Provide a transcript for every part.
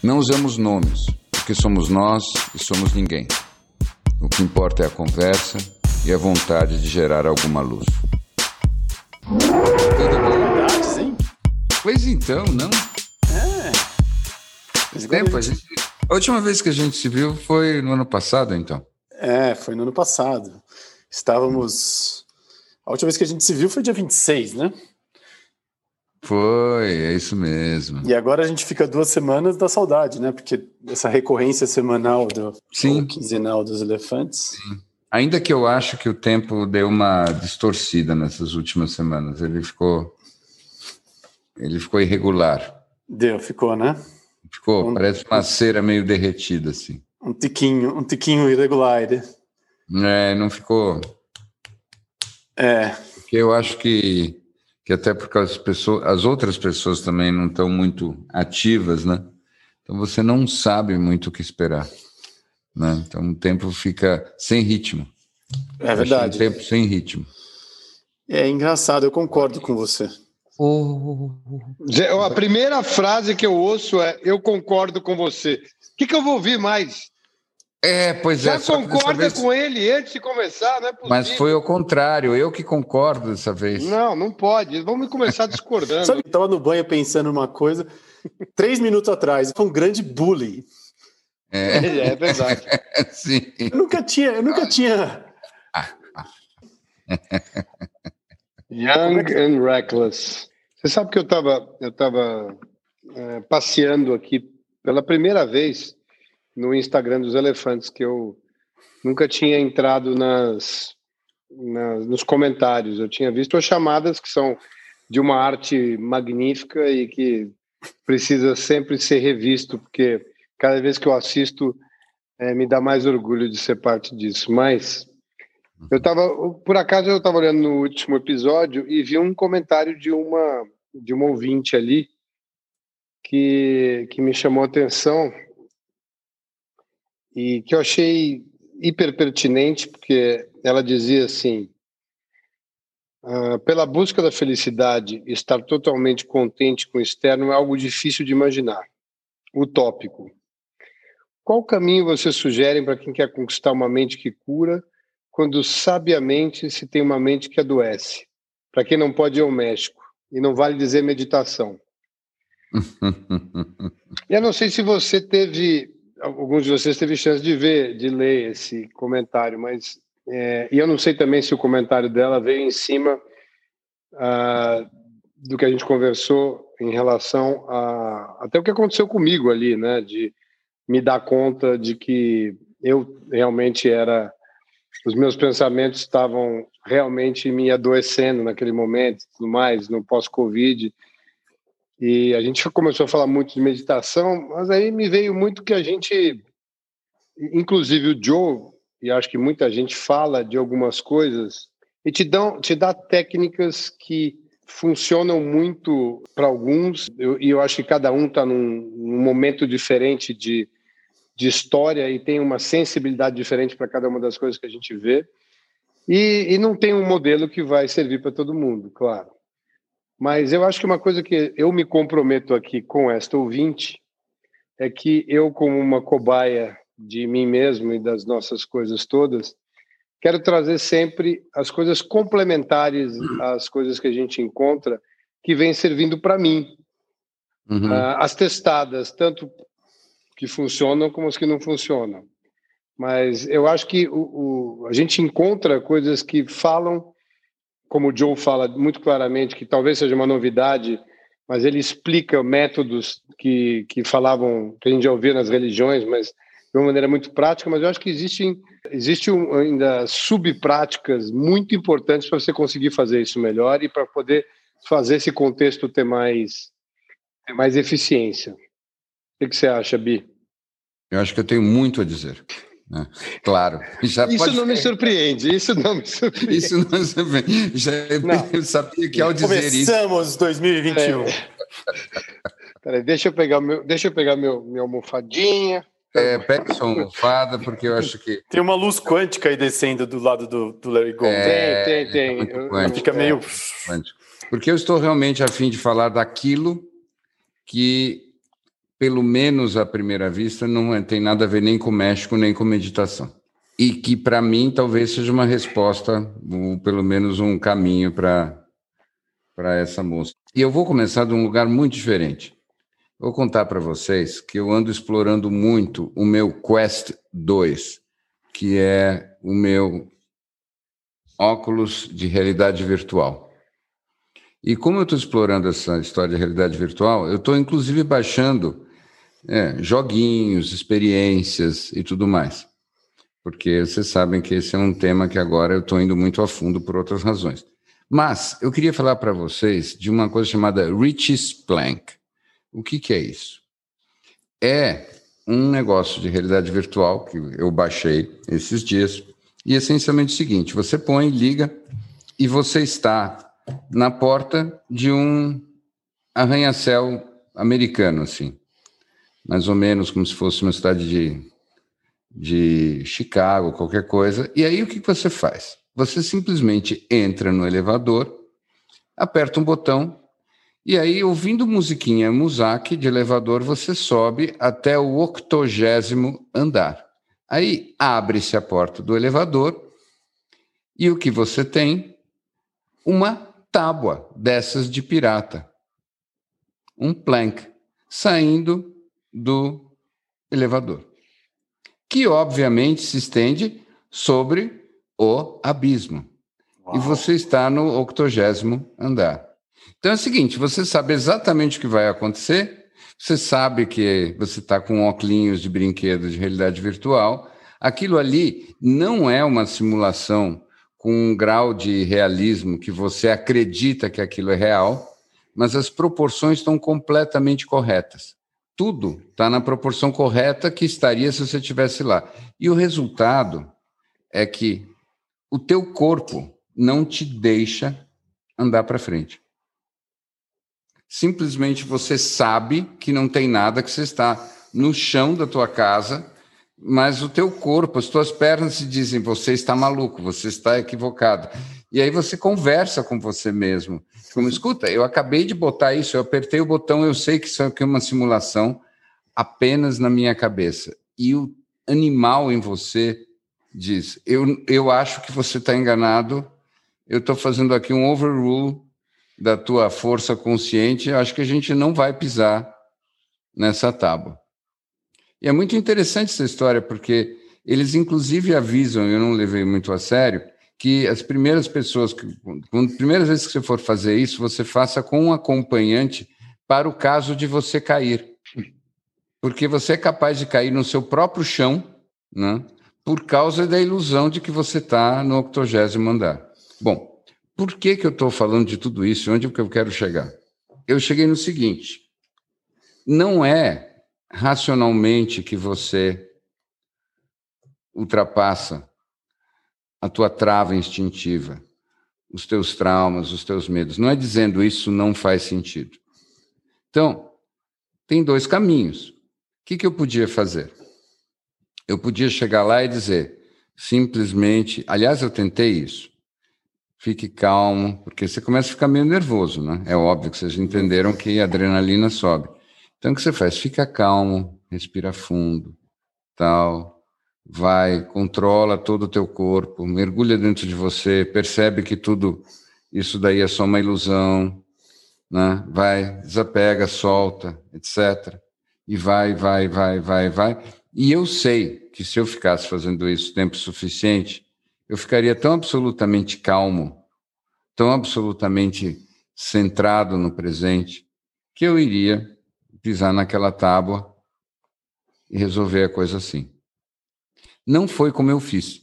Não usamos nomes, porque somos nós e somos ninguém. O que importa é a conversa e a vontade de gerar alguma luz. Verdade, hein? Pois então, não? É. Tempo, a, gente... a última vez que a gente se viu foi no ano passado, então. É, foi no ano passado. Estávamos. A última vez que a gente se viu foi dia 26, né? Foi, é isso mesmo. E agora a gente fica duas semanas da saudade, né? Porque essa recorrência semanal do Sim. quinzenal dos elefantes. Sim. Ainda que eu acho que o tempo deu uma distorcida nessas últimas semanas, ele ficou ele ficou irregular. Deu, ficou, né? Ficou, Um- parece uma cera meio derretida assim. Um tiquinho, um tiquinho irregular. É, não ficou, É, porque eu acho que que até porque as pessoas, as outras pessoas também não estão muito ativas, né? Então você não sabe muito o que esperar, né? Então o tempo fica sem ritmo. é verdade. Um tempo sem ritmo. É engraçado, eu concordo com você. Zé, A primeira frase que eu ouço é: Eu concordo com você. O que, que eu vou ouvir mais? É, pois Já é. dessa concorda vez- com ele antes de começar, não é possível. Mas foi ao contrário, eu que concordo dessa vez. Não, não pode. Vamos começar discordando. Sabe, eu tava no banho pensando numa coisa, três minutos atrás, foi um grande bully. É, É verdade. sim. Eu nunca tinha, eu nunca tinha. Young and reckless. Você sabe que eu estava eu tava, é, passeando aqui pela primeira vez no Instagram dos elefantes, que eu nunca tinha entrado nas, nas- nos comentários. Eu tinha visto as chamadas que são de uma arte magnífica e que precisa sempre ser revisto, porque cada vez que eu assisto é, me dá mais orgulho de ser parte disso. Mas eu tava, por acaso, eu estava olhando no último episódio e vi um comentário de uma de uma ouvinte ali que, que me chamou a atenção e que eu achei hiper pertinente, porque ela dizia assim: "Ah, pela busca da felicidade, estar totalmente contente com o externo é algo difícil de imaginar, utópico. Qual caminho você sugere para quem quer conquistar uma mente que cura quando sabiamente se tem uma mente que adoece? Para quem não pode ir ao México, e não vale dizer meditação. Eu não sei se você teve, alguns de vocês teve chance de ver, de ler esse comentário, mas é, e eu não sei também se o comentário dela veio em cima ah, do que a gente conversou em relação a até o que aconteceu comigo ali, né? De me dar conta de que eu realmente era os meus pensamentos estavam realmente me adoecendo naquele momento, tudo mais, no pós-Covid. E a gente começou a falar muito de meditação, mas aí me veio muito que a gente, inclusive o Joe, e acho que muita gente fala de algumas coisas e te dão, te dá técnicas que funcionam muito para alguns, eu, e eu acho que cada um está num, num momento diferente de, de história e tem uma sensibilidade diferente para cada uma das coisas que a gente vê. E, e não tem um modelo que vai servir para todo mundo, claro. Mas eu acho que uma coisa que eu me comprometo aqui com esta ouvinte é que eu, como uma cobaia de mim mesmo e das nossas coisas todas, quero trazer sempre as coisas complementares às coisas que a gente encontra que vem servindo para mim. Uhum. Ah, as testadas, tanto que funcionam como as que não funcionam. Mas eu acho que o, o, a gente encontra coisas que falam, como o Joe fala muito claramente, que talvez seja uma novidade, mas ele explica métodos que, que falavam, que a gente já ouvia nas religiões, mas de uma maneira muito prática. Mas eu acho que existem existe um, ainda subpráticas muito importantes para você conseguir fazer isso melhor e para poder fazer esse contexto ter mais, ter mais eficiência. O que você acha, Bi? Eu acho que eu tenho muito a dizer. Né? Claro. isso pode... não me surpreende. Isso não me surpreende. Isso não me surpreende. Já não. Eu sabia que ao dizer Começamos isso. Começamos 2021. É. Peraí, deixa eu pegar meu, deixa eu pegar meu, minha almofadinha. É, pega sua almofada, porque eu acho que. Tem uma luz quântica aí descendo do lado do, do Larry Gold. É, tem, tem, tem. É Fica meio. Quântico. Porque eu estou realmente a fim de falar daquilo que pelo menos à primeira vista, não é, tem nada a ver nem com México, nem com meditação. E que, para mim, talvez seja uma resposta, ou pelo menos um caminho para essa moça. E eu vou começar de um lugar muito diferente. Vou contar para vocês que eu ando explorando muito o meu Quest 2, que é o meu óculos de realidade virtual. E como eu estou explorando essa história de realidade virtual, eu estou inclusive baixando é, joguinhos, experiências e tudo mais. Porque vocês sabem que esse é um tema que agora eu estou indo muito a fundo por outras razões. Mas eu queria falar para vocês de uma coisa chamada Rich's Plank. O que, que é isso? É um negócio de realidade virtual que eu baixei esses dias. E essencialmente é o seguinte: você põe, liga, e você está na porta de um arranha-céu americano, assim mais ou menos como se fosse uma cidade de, de Chicago, qualquer coisa. E aí o que você faz? Você simplesmente entra no elevador, aperta um botão, e aí, ouvindo musiquinha Muzak de elevador, você sobe até o octogésimo andar. Aí abre-se a porta do elevador e o que você tem? Uma tábua dessas de pirata. Um plank saindo do elevador, que obviamente se estende sobre o abismo. Uau. E você está no octogésimo andar. Então é o seguinte: você sabe exatamente o que vai acontecer, você sabe que você está com óculos de brinquedo de realidade virtual. Aquilo ali não é uma simulação com um grau de realismo que você acredita que aquilo é real, mas as proporções estão completamente corretas tudo está na proporção correta que estaria se você estivesse lá. E o resultado é que o teu corpo não te deixa andar para frente. Simplesmente você sabe que não tem nada, que você está no chão da tua casa, mas o teu corpo, as tuas pernas te dizem: você está maluco, você está equivocado. E aí você conversa com você mesmo. Como, escuta, eu acabei de botar isso, eu apertei o botão, eu sei que isso aqui é uma simulação apenas na minha cabeça. E o animal em você diz: eu, eu acho que você está enganado, eu estou fazendo aqui um overrule da tua força consciente, acho que a gente não vai pisar nessa tábua. E é muito interessante essa história, porque eles inclusive avisam, eu não levei muito a sério, que as primeiras pessoas, quando primeiras vezes que você for fazer isso, você faça com um acompanhante para o caso de você cair. Porque você é capaz de cair no seu próprio chão, né? por causa da ilusão de que você está no octogésimo andar. Bom, por que, que eu estou falando de tudo isso? Onde que eu quero chegar? Eu cheguei no seguinte: não é racionalmente que você ultrapassa a tua trava instintiva, os teus traumas, os teus medos. Não é dizendo isso não faz sentido. Então, tem dois caminhos. O que, que eu podia fazer? Eu podia chegar lá e dizer simplesmente, aliás, eu tentei isso. Fique calmo, porque você começa a ficar meio nervoso, né? É óbvio que vocês entenderam que a adrenalina sobe. Então, o que você faz? Fica calmo, respira fundo, tal, vai, controla todo o teu corpo, mergulha dentro de você, percebe que tudo isso daí é só uma ilusão, né? Vai, desapega, solta, etc. E vai, vai, vai, vai, vai. E eu sei que se eu ficasse fazendo isso tempo suficiente, eu ficaria tão absolutamente calmo, tão absolutamente centrado no presente, que eu iria pisar naquela tábua e resolver a coisa assim. Não foi como eu fiz,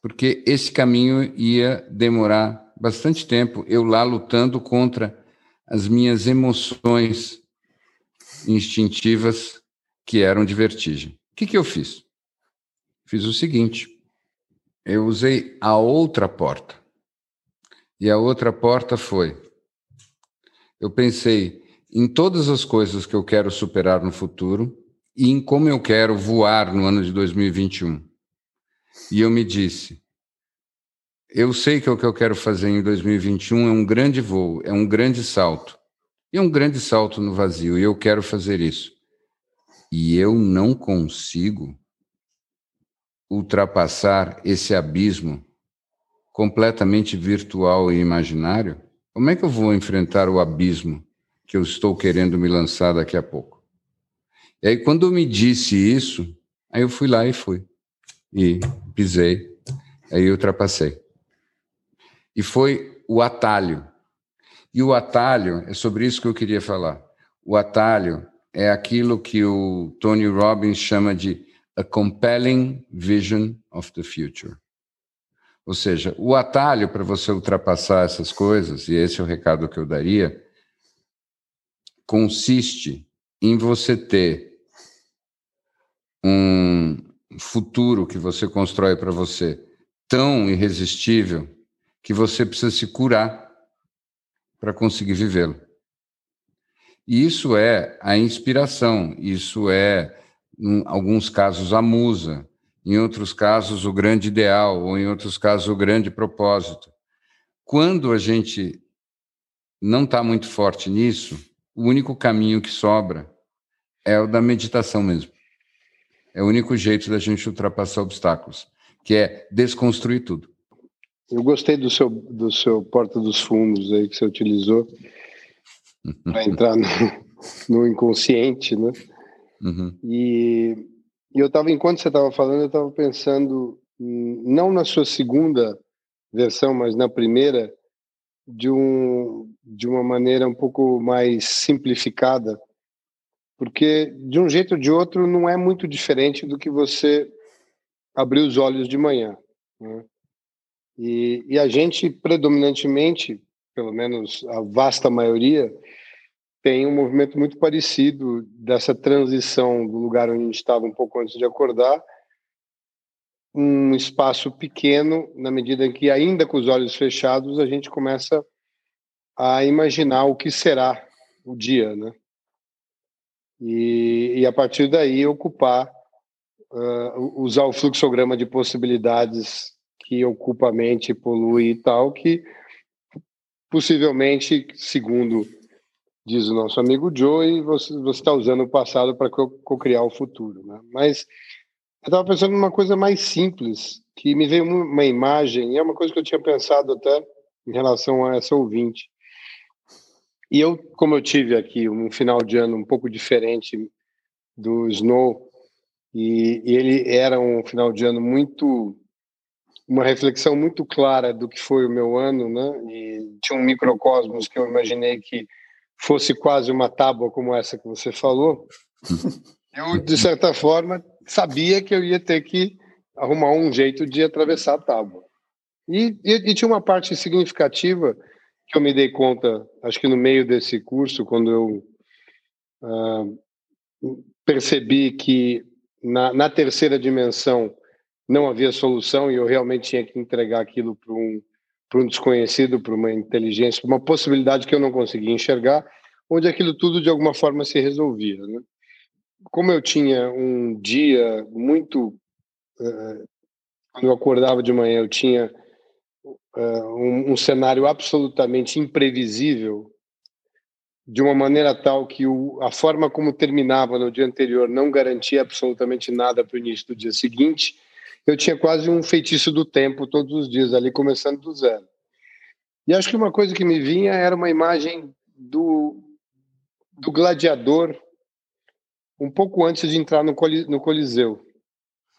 porque esse caminho ia demorar bastante tempo, eu lá lutando contra as minhas emoções instintivas que eram de vertigem. O que, que eu fiz? Fiz o seguinte: eu usei a outra porta. E a outra porta foi: eu pensei em todas as coisas que eu quero superar no futuro e em como eu quero voar no ano de 2021. E eu me disse: eu sei que o que eu quero fazer em 2021 é um grande voo, é um grande salto. E é um grande salto no vazio, e eu quero fazer isso. E eu não consigo ultrapassar esse abismo completamente virtual e imaginário? Como é que eu vou enfrentar o abismo que eu estou querendo me lançar daqui a pouco? E aí, quando me disse isso, aí eu fui lá e fui. E pisei, aí ultrapassei. E foi o atalho. E o atalho, é sobre isso que eu queria falar. O atalho é aquilo que o Tony Robbins chama de a compelling vision of the future. Ou seja, o atalho para você ultrapassar essas coisas, e esse é o recado que eu daria, consiste em você ter um futuro que você constrói para você tão irresistível que você precisa se curar para conseguir vivê-lo. E isso é a inspiração, isso é em alguns casos, a musa, em outros casos, o grande ideal, ou em outros casos, o grande propósito. Quando a gente não está muito forte nisso, o único caminho que sobra é o da meditação mesmo. É o único jeito da gente ultrapassar obstáculos, que é desconstruir tudo. Eu gostei do seu, do seu porta dos fundos aí que você utilizou para entrar no, no inconsciente, né? Uhum. E, e, eu estava, enquanto você estava falando, eu estava pensando, não na sua segunda versão, mas na primeira, de, um, de uma maneira um pouco mais simplificada, porque de um jeito ou de outro não é muito diferente do que você abrir os olhos de manhã. Né? E, e a gente, predominantemente, pelo menos a vasta maioria, tem um movimento muito parecido dessa transição do lugar onde a gente estava um pouco antes de acordar, um espaço pequeno, na medida em que, ainda com os olhos fechados, a gente começa a imaginar o que será o dia, né? E, e a partir daí ocupar, uh, usar o fluxograma de possibilidades que ocupa a mente, polui e tal, que possivelmente, segundo diz o nosso amigo Joe, você está usando o passado para co-criar o futuro. Né? Mas eu estava pensando numa coisa mais simples, que me veio uma imagem, e é uma coisa que eu tinha pensado até em relação a essa ouvinte. E eu, como eu tive aqui um final de ano um pouco diferente do Snow, e, e ele era um final de ano muito uma reflexão muito clara do que foi o meu ano, né? E tinha um microcosmos que eu imaginei que fosse quase uma tábua como essa que você falou, eu, de certa forma, sabia que eu ia ter que arrumar um jeito de atravessar a tábua. E, e, e, tinha uma parte significativa que eu me dei conta, acho que no meio desse curso, quando eu uh, percebi que na, na, terceira dimensão não havia solução e eu realmente tinha que entregar aquilo para um um desconhecido, para uma inteligência, para uma possibilidade que eu não conseguia enxergar, onde aquilo tudo de alguma forma se resolvia. Né? Como eu tinha um dia muito. Uh, quando eu acordava de manhã, eu tinha um, um cenário absolutamente imprevisível, de uma maneira tal que o, a forma como terminava no dia anterior não garantia absolutamente nada para o início do dia seguinte eu tinha quase um feitiço do tempo todos os dias ali, começando do zero. E acho que uma coisa que me vinha era uma imagem do, do gladiador um pouco antes de entrar no, no Coliseu.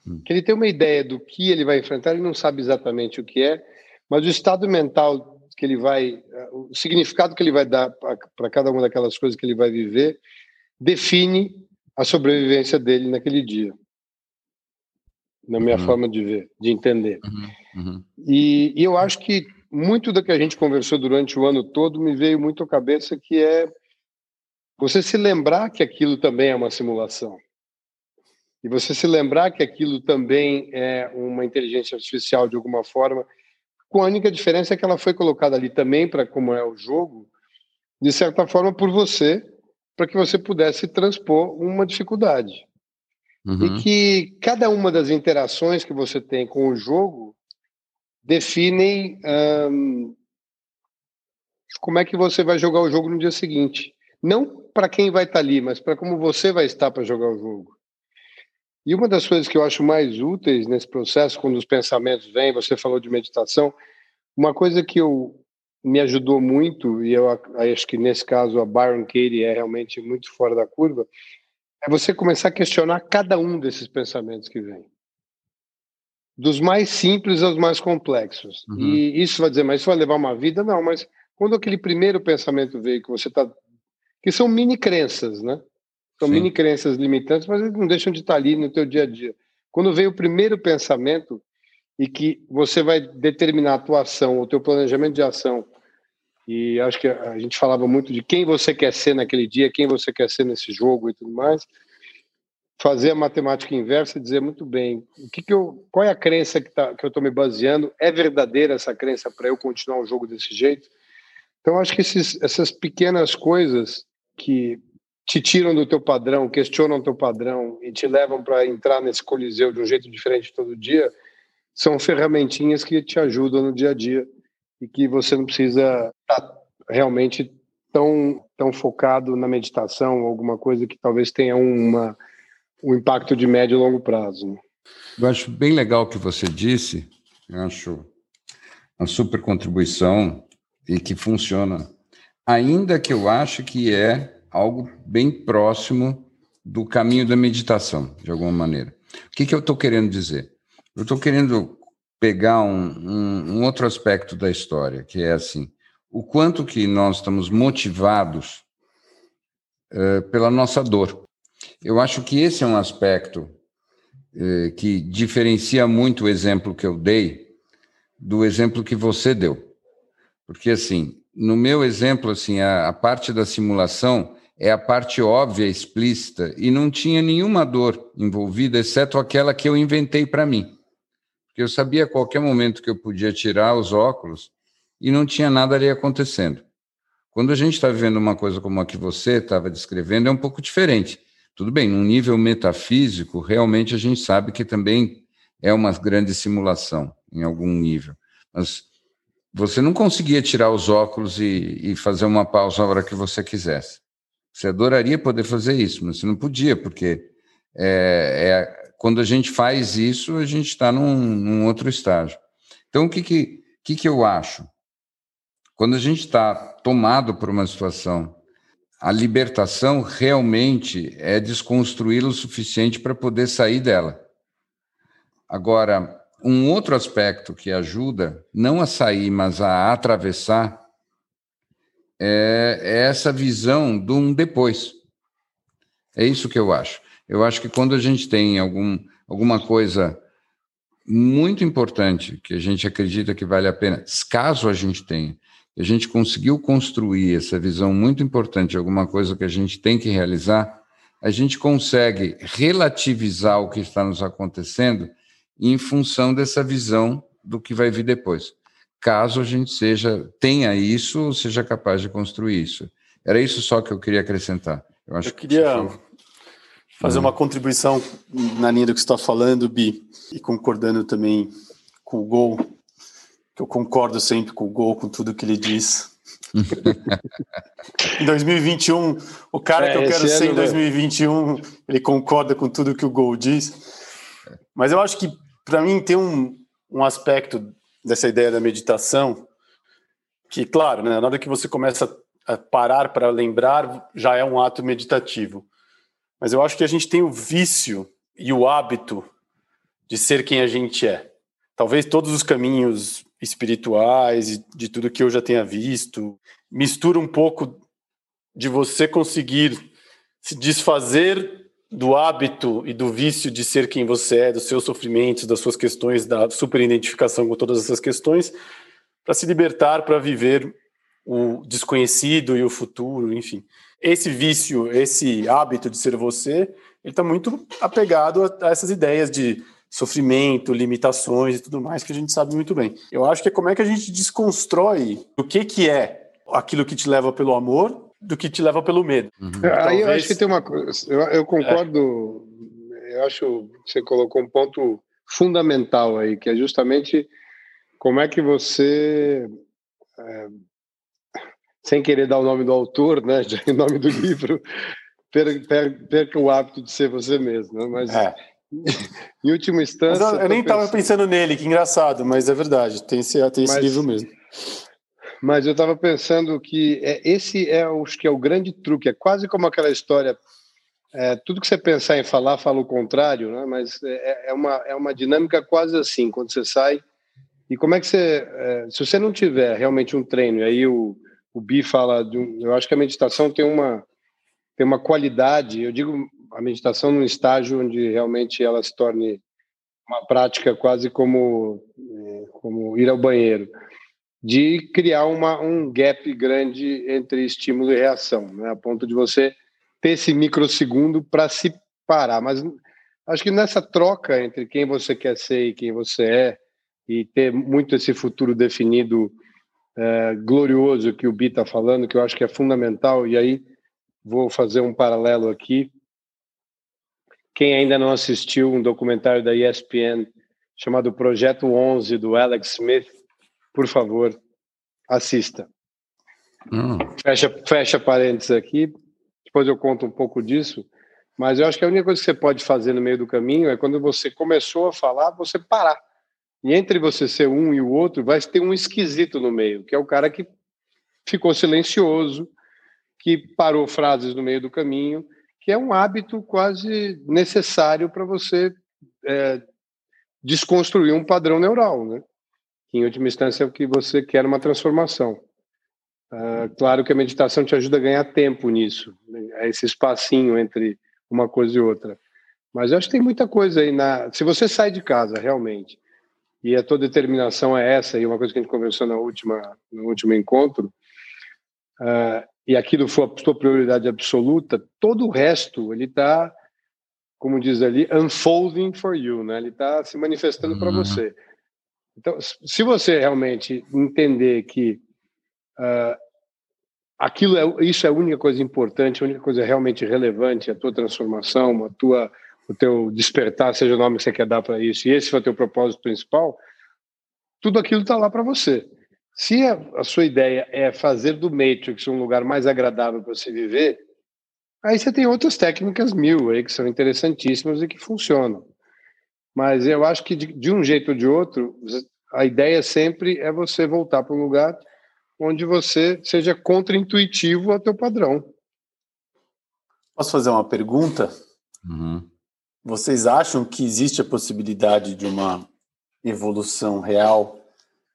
Hum. Que ele tem uma ideia do que ele vai enfrentar, ele não sabe exatamente o que é, mas o estado mental que ele vai, o significado que ele vai dar para cada uma daquelas coisas que ele vai viver, define a sobrevivência dele naquele dia na minha uhum. forma de ver, de entender. Uhum. Uhum. E, e, eu acho que muito do que a gente conversou durante o ano todo me veio muito à cabeça que é você se lembrar que aquilo também é uma simulação. E você se lembrar que aquilo também é uma inteligência artificial de alguma forma, com a única diferença é que ela foi colocada ali também para como é o jogo, de certa forma por você, para que você pudesse transpor uma dificuldade. Uhum. E que cada uma das interações que você tem com o jogo definem um, como é que você vai jogar o jogo no dia seguinte. Não para quem vai estar tá ali, mas para como você vai estar para jogar o jogo. E uma das coisas que eu acho mais úteis nesse processo, quando os pensamentos vêm, você falou de meditação, uma coisa que eu me ajudou muito, e eu acho que nesse caso a Byron Katie é realmente muito fora da curva, é você começar a questionar cada um desses pensamentos que vem. Dos mais simples aos mais complexos. Uhum. E isso vai dizer, mas isso vai levar uma vida? Não, mas quando aquele primeiro pensamento veio, que você está. que são mini crenças, né? São Sim. mini crenças limitantes, mas eles não deixam de estar ali no teu dia a dia. Quando veio o primeiro pensamento e que você vai determinar a tua ação, o teu planejamento de ação, e acho que a gente falava muito de quem você quer ser naquele dia, quem você quer ser nesse jogo e tudo mais, fazer a matemática inversa e dizer muito bem o que, que eu, qual é a crença que, tá, que eu estou me baseando, é verdadeira essa crença para eu continuar o jogo desse jeito? Então, acho que esses, essas pequenas coisas que te tiram do teu padrão, questionam o teu padrão e te levam para entrar nesse coliseu de um jeito diferente todo dia, são ferramentinhas que te ajudam no dia a dia e que você não precisa estar tá realmente tão, tão focado na meditação, alguma coisa que talvez tenha uma, um impacto de médio e longo prazo. Eu acho bem legal o que você disse, eu acho uma super contribuição e que funciona. Ainda que eu acho que é algo bem próximo do caminho da meditação, de alguma maneira. O que, que eu estou querendo dizer? Eu estou querendo pegar um, um, um, outro aspecto da história, que é assim, o quanto que nós estamos motivados uh, pela nossa dor. Eu acho que esse é um aspecto uh, que diferencia muito o exemplo que eu dei do exemplo que você deu. Porque, assim, no meu exemplo, assim, a, a parte da simulação é a parte óbvia, explícita, e não tinha nenhuma dor envolvida, exceto aquela que eu inventei para mim. Porque eu sabia a qualquer momento que eu podia tirar os óculos e não tinha nada ali acontecendo. Quando a gente está vivendo uma coisa como a que você estava descrevendo, é um pouco diferente. Tudo bem, num nível metafísico, realmente a gente sabe que também é uma grande simulação, em algum nível. Mas você não conseguia tirar os óculos e, e fazer uma pausa a hora que você quisesse. Você adoraria poder fazer isso, mas você não podia, porque é, é quando a gente faz isso, a gente está num, num, outro estágio. Então, o que, que, que, que eu acho? Quando a gente está tomado por uma situação, a libertação realmente é desconstruí-la o suficiente para poder sair dela. Agora, um outro aspecto que ajuda, não a sair, mas a atravessar, é, é essa visão de um depois. É isso que eu acho. Eu acho que quando a gente tem algum, alguma coisa muito importante que a gente acredita que vale a pena, caso a gente tenha, a gente conseguiu construir essa visão muito importante alguma coisa que a gente tem que realizar, a gente consegue relativizar o que está nos acontecendo em função dessa visão do que vai vir depois. Caso a gente seja tenha isso, seja capaz de construir isso. Era isso só que eu queria acrescentar. Eu, acho eu queria que fazer hum. uma contribuição na linha do que você está falando, Bi, e concordando também com o Gol, que eu concordo sempre com o Gol, com tudo que ele diz. em 2021, o cara é, que eu quero ser em 2021, ele concorda com tudo que o Gol diz. Mas eu acho que para mim tem um, um aspecto dessa ideia da meditação que, claro, né, na hora que você começa a parar para lembrar, já é um ato meditativo. Mas eu acho que a gente tem o vício e o hábito de ser quem a gente é. Talvez todos os caminhos espirituais e de tudo que eu já tenha visto mistura um pouco de você conseguir se desfazer do hábito e do vício de ser quem você é, dos seus sofrimentos, das suas questões, da superidentificação com todas essas questões, para se libertar, para viver o desconhecido e o futuro, enfim. Esse vício, esse hábito de ser você, ele está muito apegado a, a essas ideias de sofrimento, limitações e tudo mais que a gente sabe muito bem. Eu acho que é como é que a gente desconstrói o que que é aquilo que te leva pelo amor do que te leva pelo medo. Uhum. Talvez... Aí eu acho que tem uma coisa, eu, eu concordo, é. eu acho que você colocou um ponto fundamental aí, que é justamente como é que você é, sem querer dar o nome do autor, né, o nome do livro, perca o hábito de ser você mesmo, né? mas é. em última instância... eu, eu nem estava pensando... pensando nele, que engraçado, mas é verdade, tem esse, tem esse mas, livro mesmo. Mas eu estava pensando que é, esse é, acho que é o grande truque, é quase como aquela história, é, tudo que você pensar em falar, fala o contrário, né? mas é, é, uma, é uma dinâmica quase assim, quando você sai, e como é que você, é, se você não tiver realmente um treino, e aí o o Bi fala de um, eu acho que a meditação tem uma tem uma qualidade, eu digo a meditação num estágio onde realmente ela se torne uma prática quase como é, como ir ao banheiro, de criar uma, um gap grande entre estímulo e reação, né? a ponto de você ter esse microsegundo para se parar. Mas acho que nessa troca entre quem você quer ser e quem você é, e ter muito esse futuro definido é, glorioso que o Bi está falando, que eu acho que é fundamental, e aí vou fazer um paralelo aqui. Quem ainda não assistiu um documentário da ESPN chamado Projeto 11 do Alex Smith, por favor, assista. Hum. Fecha, fecha parênteses aqui, depois eu conto um pouco disso, mas eu acho que a única coisa que você pode fazer no meio do caminho é quando você começou a falar, você parar e entre você ser um e o outro, vai ter um esquisito no meio, que é o cara que ficou silencioso, que parou frases no meio do caminho, que é um hábito quase necessário para você é, desconstruir um padrão neural, né? Que, em última instância, é o que você quer uma transformação. Uh, claro que a meditação te ajuda a ganhar tempo nisso, né? esse espacinho entre uma coisa e outra. Mas eu acho que tem muita coisa aí na. Se você sai de casa realmente e a tua determinação é essa, e uma coisa que a gente conversou na última, no último encontro, uh, e aquilo for a tua prioridade absoluta, todo o resto, ele está, como diz ali, unfolding for you, né? ele está se manifestando uhum. para você. Então, se você realmente entender que uh, aquilo é, isso é a única coisa importante, a única coisa realmente relevante, a tua transformação, a tua o teu despertar, seja o nome que você quer dar para isso, e esse for o teu propósito principal, tudo aquilo está lá para você. Se a, a, sua ideia é fazer do Matrix um lugar mais agradável para você viver, aí você tem outras técnicas mil aí que são interessantíssimas e que funcionam. Mas eu acho que de, de um jeito ou de outro, a ideia sempre é você voltar para um lugar onde você seja contra-intuitivo ao teu padrão. Posso fazer uma pergunta? Uhum. Vocês acham que existe a possibilidade de uma evolução real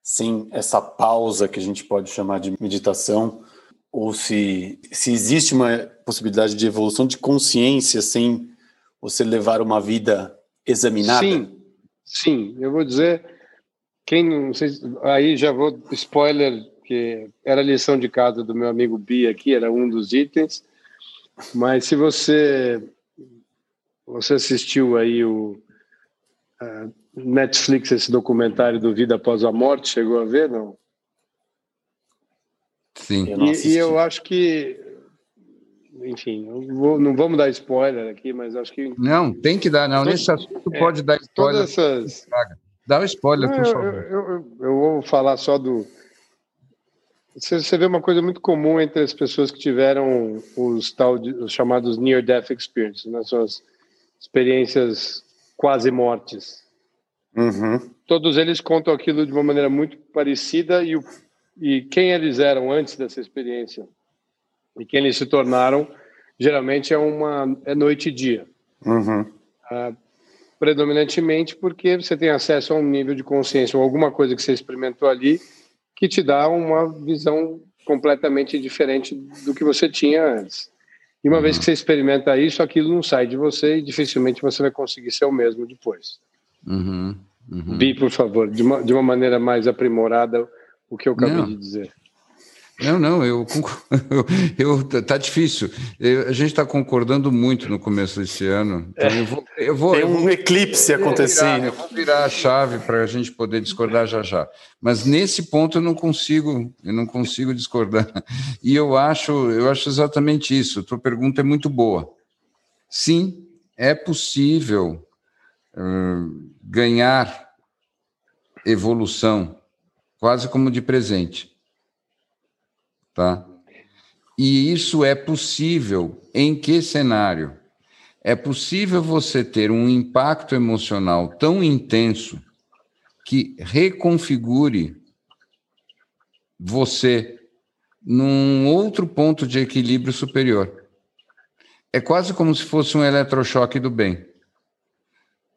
sem essa pausa que a gente pode chamar de meditação? Ou se, se existe uma possibilidade de evolução de consciência sem você levar uma vida examinada? Sim, sim. Eu vou dizer, quem não sei, aí já vou spoiler que era a lição de casa do meu amigo Bia aqui, era um dos itens. Mas se você você assistiu aí o uh, Netflix, esse documentário do Vida Após a Morte? Chegou a ver, não? Sim. Eu e, e, eu acho que, enfim, vou, não vamos dar spoiler aqui, mas acho que. Não, tem que dar, não. Nesse assunto é, pode dar spoiler. Todas essas. Dá o um spoiler, não, por favor. Eu, eu, eu, vou falar só do. Você, você vê uma coisa muito comum entre as pessoas que tiveram os, tal, os chamados near-death experiences, né? suas experiências quase mortes. Uhum. Todos eles contam aquilo de uma maneira muito parecida e, o, e quem eles eram antes dessa experiência e quem eles se tornaram geralmente é uma é noite e dia. Uhum. Ah, predominantemente porque você tem acesso a um nível de consciência ou alguma coisa que você experimentou ali que te dá uma visão completamente diferente do que você tinha antes. E uma uhum. vez que você experimenta isso, aquilo não sai de você e dificilmente você vai conseguir ser o mesmo depois. Uhum. Uhum. Bi, por favor, de uma, de uma maneira mais aprimorada, o que eu acabei não. de dizer. Não, não, eu, eu, eu tá difícil. Eu, a gente está concordando muito no começo desse ano. Então eu vou, eu vou, Tem um vou, eclipse acontecendo. Eu vou virar a chave para a gente poder discordar já já. Mas nesse ponto eu não consigo, eu não consigo discordar. E eu acho, eu acho exatamente isso. A tua pergunta é muito boa. Sim, é possível uh, ganhar evolução, quase como de presente Tá? E isso é possível em que cenário? É possível você ter um impacto emocional tão intenso que reconfigure você num outro ponto de equilíbrio superior. É quase como se fosse um eletrochoque do bem.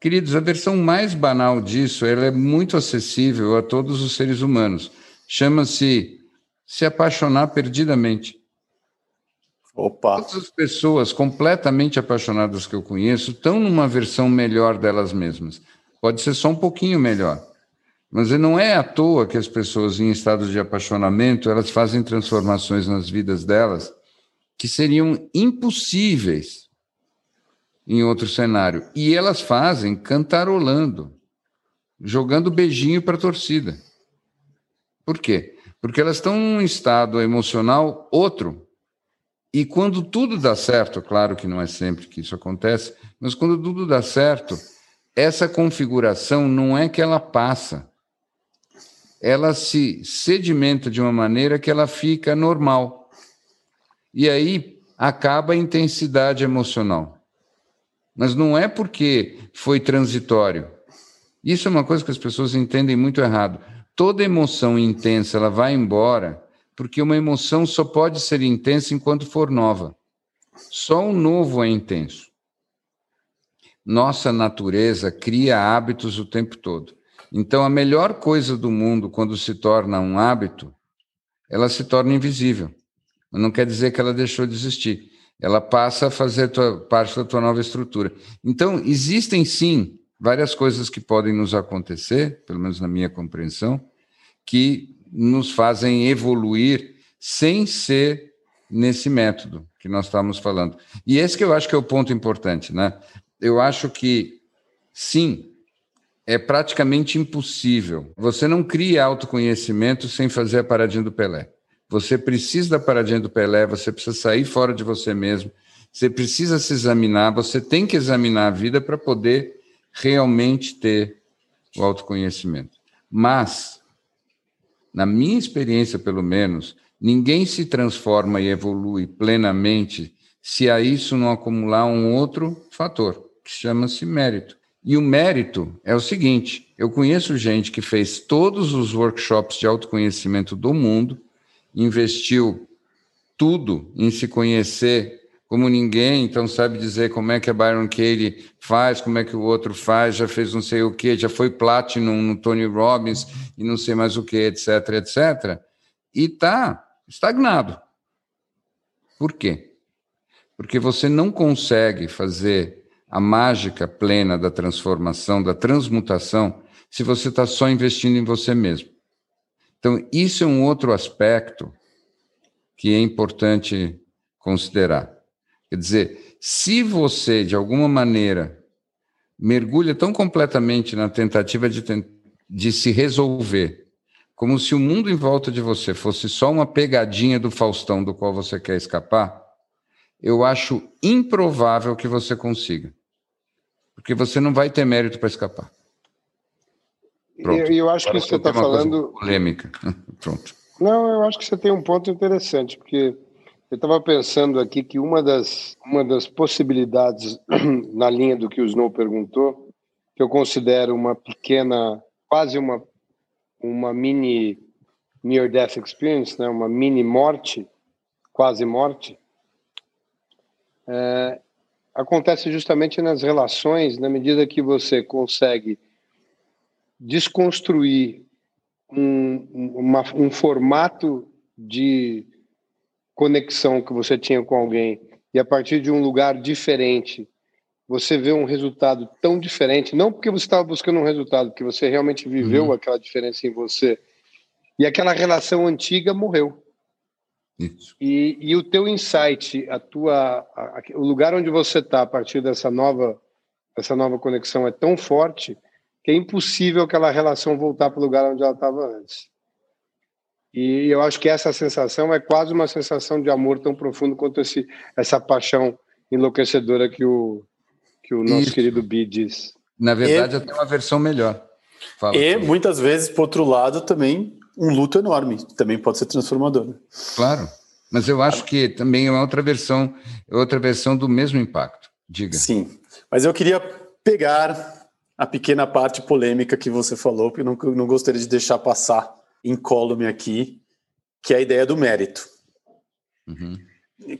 Queridos, a versão mais banal disso ela é muito acessível a todos os seres humanos. Chama-se se apaixonar perdidamente. Opa! Todas as pessoas completamente apaixonadas que eu conheço estão numa versão melhor delas mesmas. Pode ser só um pouquinho melhor. Mas não é à toa que as pessoas em estado de apaixonamento, elas fazem transformações nas vidas delas que seriam impossíveis em outro cenário. E elas fazem cantarolando, jogando beijinho para a torcida. Por quê? Porque elas estão num estado emocional outro. E quando tudo dá certo, claro que não é sempre que isso acontece, mas quando tudo dá certo, essa configuração não é que ela passa, ela se sedimenta de uma maneira que ela fica normal. E aí acaba a intensidade emocional. Mas não é porque foi transitório. Isso é uma coisa que as pessoas entendem muito errado toda emoção intensa ela vai embora, porque uma emoção só pode ser intensa enquanto for nova. Só o novo é intenso. Nossa natureza cria hábitos o tempo todo. Então, a melhor coisa do mundo, quando se torna um hábito, ela se torna invisível. Não quer dizer que ela deixou de existir. Ela passa a fazer tua, parte da tua nova estrutura. Então, existem sim várias coisas que podem nos acontecer, pelo menos na minha compreensão, que nos fazem evoluir sem ser nesse método que nós estamos falando. E esse que eu acho que é o ponto importante, né? Eu acho que sim, é praticamente impossível. Você não cria autoconhecimento sem fazer a paradinha do Pelé. Você precisa da paradinha do Pelé, você precisa sair fora de você mesmo, você precisa se examinar, você tem que examinar a vida para poder realmente ter o autoconhecimento. Mas na minha experiência, pelo menos, ninguém se transforma e evolui plenamente se a isso não acumular um outro fator, que chama-se mérito. E o mérito é o seguinte: eu conheço gente que fez todos os workshops de autoconhecimento do mundo, investiu tudo em se conhecer como ninguém, então sabe dizer como é que a Byron Katie faz, como é que o outro faz, já fez não sei o que, já foi Platinum no Tony Robbins e não sei mais o que, etc, etc. E está estagnado. Por quê? Porque você não consegue fazer a mágica plena da transformação, da transmutação, se você está só investindo em você mesmo. Então, isso é um outro aspecto que é importante considerar. Quer dizer, se você, de alguma maneira, mergulha tão completamente na tentativa de, de se resolver, como se o mundo em volta de você fosse só uma pegadinha do Faustão do qual você quer escapar, eu acho improvável que você consiga. Porque você não vai ter mérito para escapar. Pronto. E eu, eu, acho Agora que você está falando. Polêmica. Pronto. Não, eu acho que você tem um ponto interessante, porque eu estava pensando aqui que uma das, uma das possibilidades, na linha do que o Snow perguntou, que eu considero uma pequena, quase uma, uma mini near-death experience, né? uma mini morte, quase morte, é, acontece justamente nas relações, na medida que você consegue desconstruir um, uma, um formato de conexão que você tinha com alguém e a partir de um lugar diferente você vê um resultado tão diferente, não porque você estava buscando um resultado, porque você realmente viveu uhum. aquela diferença em você e aquela relação antiga morreu. Isso. E, e o teu insight, a tua, a, o lugar onde você está a partir dessa nova, essa nova conexão é tão forte que é impossível aquela relação voltar para o lugar onde ela estava antes. E eu acho que essa sensação é quase uma sensação de amor tão profundo quanto esse, essa paixão enlouquecedora que o, que o nosso Isso. querido Bi diz. Na verdade, e, até uma versão melhor. Fala, e muitas vezes, por outro lado, também um luto enorme, também pode ser transformador. Claro, mas eu acho que também é outra versão, é outra versão do mesmo impacto. Diga. Sim, mas eu queria pegar a pequena parte polêmica que você falou, porque eu não, não gostaria de deixar passar incólume aqui, que é a ideia do mérito. Uhum.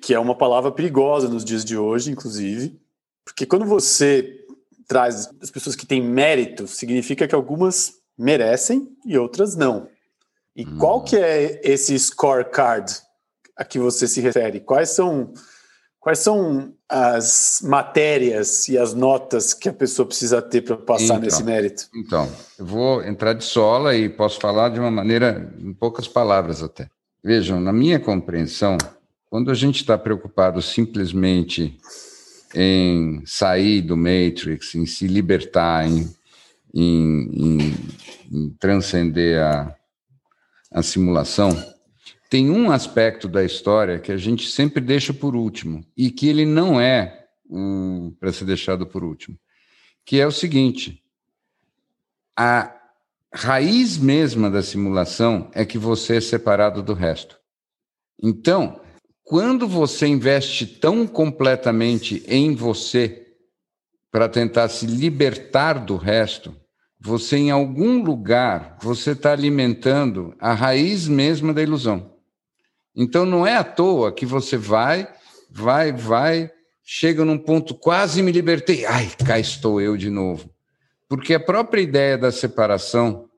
Que é uma palavra perigosa nos dias de hoje, inclusive, porque quando você traz as pessoas que têm mérito, significa que algumas merecem e outras não. E uhum. qual que é esse scorecard a que você se refere? Quais são Quais são as matérias e as notas que a pessoa precisa ter para passar então, nesse mérito? Então, eu vou entrar de sola e posso falar de uma maneira, em poucas palavras até. Vejam, na minha compreensão, quando a gente está preocupado simplesmente em sair do Matrix, em se libertar, em, em, em, em transcender a, a simulação, tem um aspecto da história que a gente sempre deixa por último e que ele não é um, para ser deixado por último, que é o seguinte: a raiz mesma da simulação é que você é separado do resto. Então, quando você investe tão completamente em você para tentar se libertar do resto, você em algum lugar você está alimentando a raiz mesma da ilusão. Então não é à toa que você vai, vai, vai, chega num ponto quase me libertei, ai, cá estou eu de novo. Porque a própria ideia da separação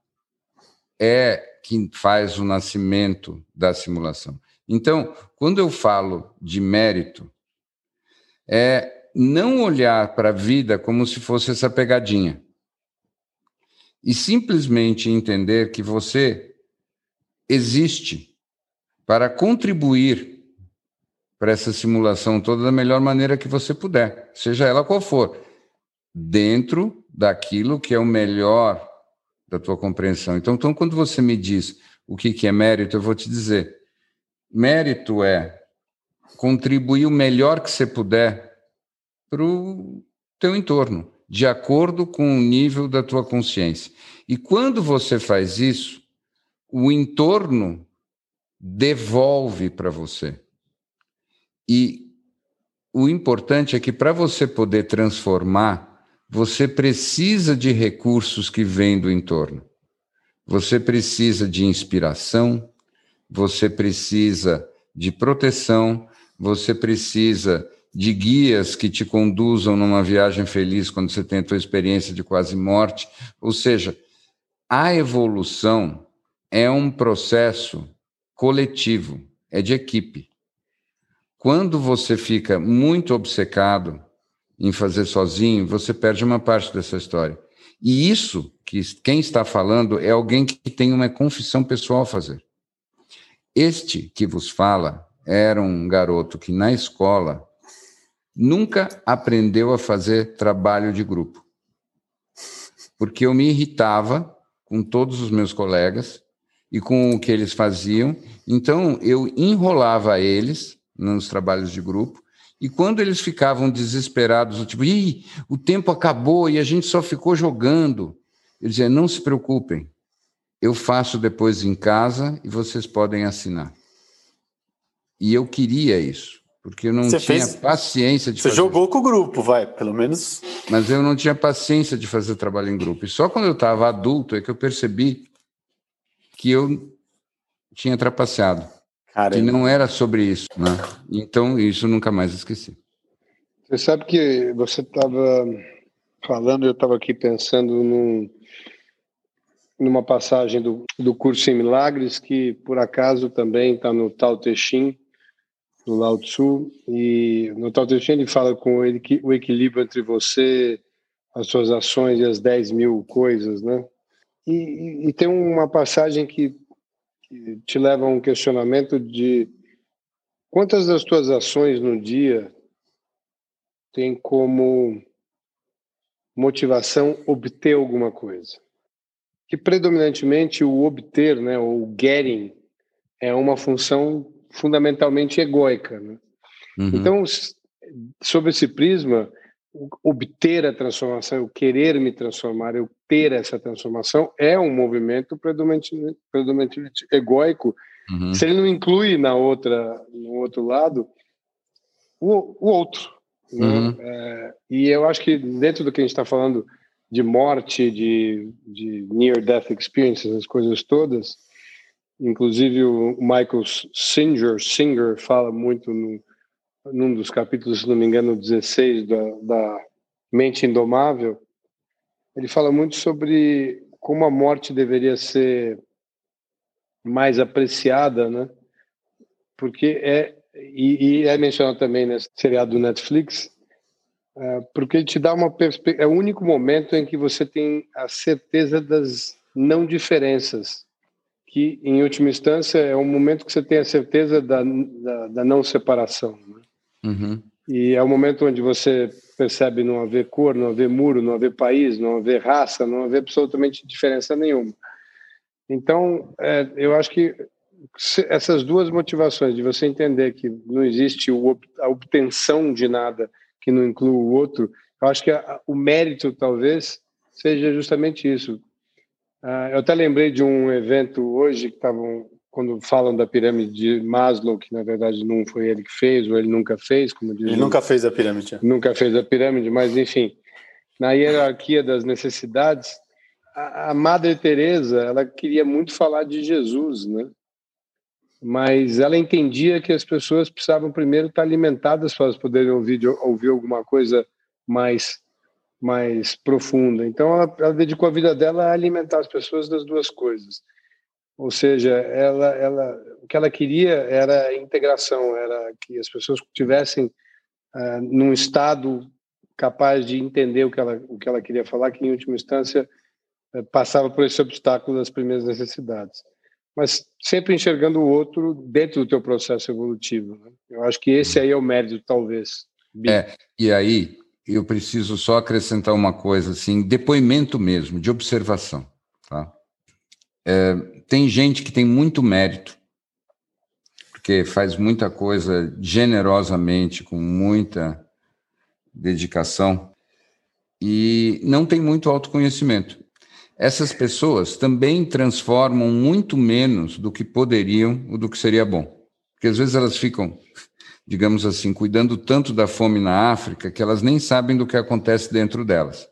é que faz o nascimento da simulação. Então, quando eu falo de mérito, é não olhar para a vida como se fosse essa pegadinha. E simplesmente entender que você existe para contribuir para essa simulação toda da melhor maneira que você puder, seja ela qual for, dentro daquilo que é o melhor da tua compreensão. Então, então quando você me diz o que, que é mérito, eu vou te dizer: mérito é contribuir o melhor que você puder para o teu entorno, de acordo com o nível da tua consciência. E quando você faz isso, o entorno devolve para você. E o importante é que para você poder transformar, você precisa de recursos que vêm do entorno. Você precisa de inspiração, você precisa de proteção, você precisa de guias que te conduzam numa viagem feliz quando você tem a tua experiência de quase morte. Ou seja, a evolução é um processo coletivo, é de equipe. Quando você fica muito obcecado em fazer sozinho, você perde uma parte dessa história. E isso que quem está falando é alguém que tem uma confissão pessoal a fazer. Este que vos fala era um garoto que na escola nunca aprendeu a fazer trabalho de grupo. Porque eu me irritava com todos os meus colegas e com o que eles faziam. Então, eu enrolava eles nos trabalhos de grupo, e quando eles ficavam desesperados, tipo, Ih, o tempo acabou e a gente só ficou jogando, eu dizia: não se preocupem, eu faço depois em casa e vocês podem assinar. E eu queria isso, porque eu não Você tinha fez... paciência de Você fazer... jogou com o grupo, vai, pelo menos. Mas eu não tinha paciência de fazer trabalho em grupo. E só quando eu estava adulto é que eu percebi que eu tinha trapaceado. Caramba. Que não era sobre isso, né? Então, isso nunca mais esqueci. Você sabe que você estava falando, eu estava aqui pensando num, numa passagem do, do curso em Milagres, que por acaso também está no Tao Te Ching, do Lao Tzu, e no Tao Te Ching ele fala com ele que o equilíbrio entre você, as suas ações e as 10 mil coisas, né? E, e, tem uma passagem que, que, te leva a um questionamento de quantas das tuas ações no dia tem como motivação obter alguma coisa? Que predominantemente o obter, né, ou o getting, é uma função fundamentalmente egóica. Né? Uhum. Então, sob esse prisma, obter a transformação, eu querer me transformar, eu ter essa transformação, é um movimento predominantemente, predominantemente egóico. Uhum. Se ele não inclui na outra, no outro lado o, o outro. Né? Uhum. É, e eu acho que dentro do que a gente está falando de morte, de, de near-death experiences, as coisas todas, inclusive o Michael Singer, Singer fala muito no, num dos capítulos, se não me engano, 16 da, da Mente Indomável, ele fala muito sobre como a morte deveria ser mais apreciada, né? Porque é e, e é mencionado também nesse seriado do Netflix, é, porque te dá uma perspectiva. É o único momento em que você tem a certeza das não diferenças, que em última instância é o momento que você tem a certeza da, da, da não separação. Né? Uhum. E é o momento onde você percebe não haver cor, não haver muro, não haver país, não haver raça, não haver absolutamente diferença nenhuma. Então, é, eu acho que essas duas motivações de você entender que não existe a obtenção de nada que não inclui o outro, eu acho que a, o mérito talvez seja justamente isso. Uh, eu até lembrei de um evento hoje que estavam quando falam da pirâmide de Maslow, que na verdade não foi ele que fez, ou ele nunca fez, como diz. Ele nunca fez a pirâmide. Nunca fez a pirâmide, mas enfim, na hierarquia das necessidades, a, a Madre Teresa, ela queria muito falar de Jesus, né? Mas ela entendia que as pessoas precisavam primeiro estar alimentadas para elas poderem ouvir, ouvir alguma coisa mais mais profunda. Então ela, ela dedicou a vida dela a alimentar as pessoas das duas coisas ou seja, ela, ela, o que ela queria era a integração, era que as pessoas tivessem uh, num estado capaz de entender o que ela, o que ela queria falar, que em última instância uh, passava por esse obstáculo das primeiras necessidades. Mas sempre enxergando o outro dentro do teu processo evolutivo. Né? Eu acho que esse aí é o mérito, talvez. É, e aí eu preciso só acrescentar uma coisa, assim, depoimento mesmo, de observação, tá? É, tem gente que tem muito mérito, porque faz muita coisa generosamente, com muita dedicação, e não tem muito autoconhecimento. Essas pessoas também transformam muito menos do que poderiam ou do que seria bom. Porque às vezes elas ficam, digamos assim, cuidando tanto da fome na África que elas nem sabem do que acontece dentro delas.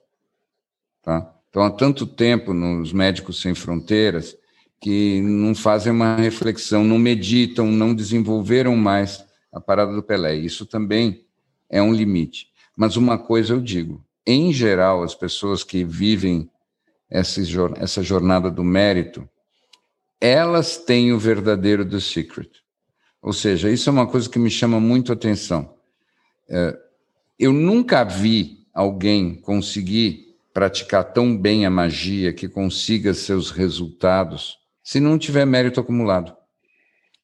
Tá? Então, há tanto tempo nos Médicos Sem Fronteiras que não fazem uma reflexão, não meditam, não desenvolveram mais a parada do Pelé. Isso também é um limite. Mas uma coisa eu digo: em geral, as pessoas que vivem essa jornada do mérito, elas têm o verdadeiro The Secret. Ou seja, isso é uma coisa que me chama muito a atenção. É, eu nunca vi alguém conseguir praticar tão bem a magia que consiga seus resultados se não tiver mérito acumulado.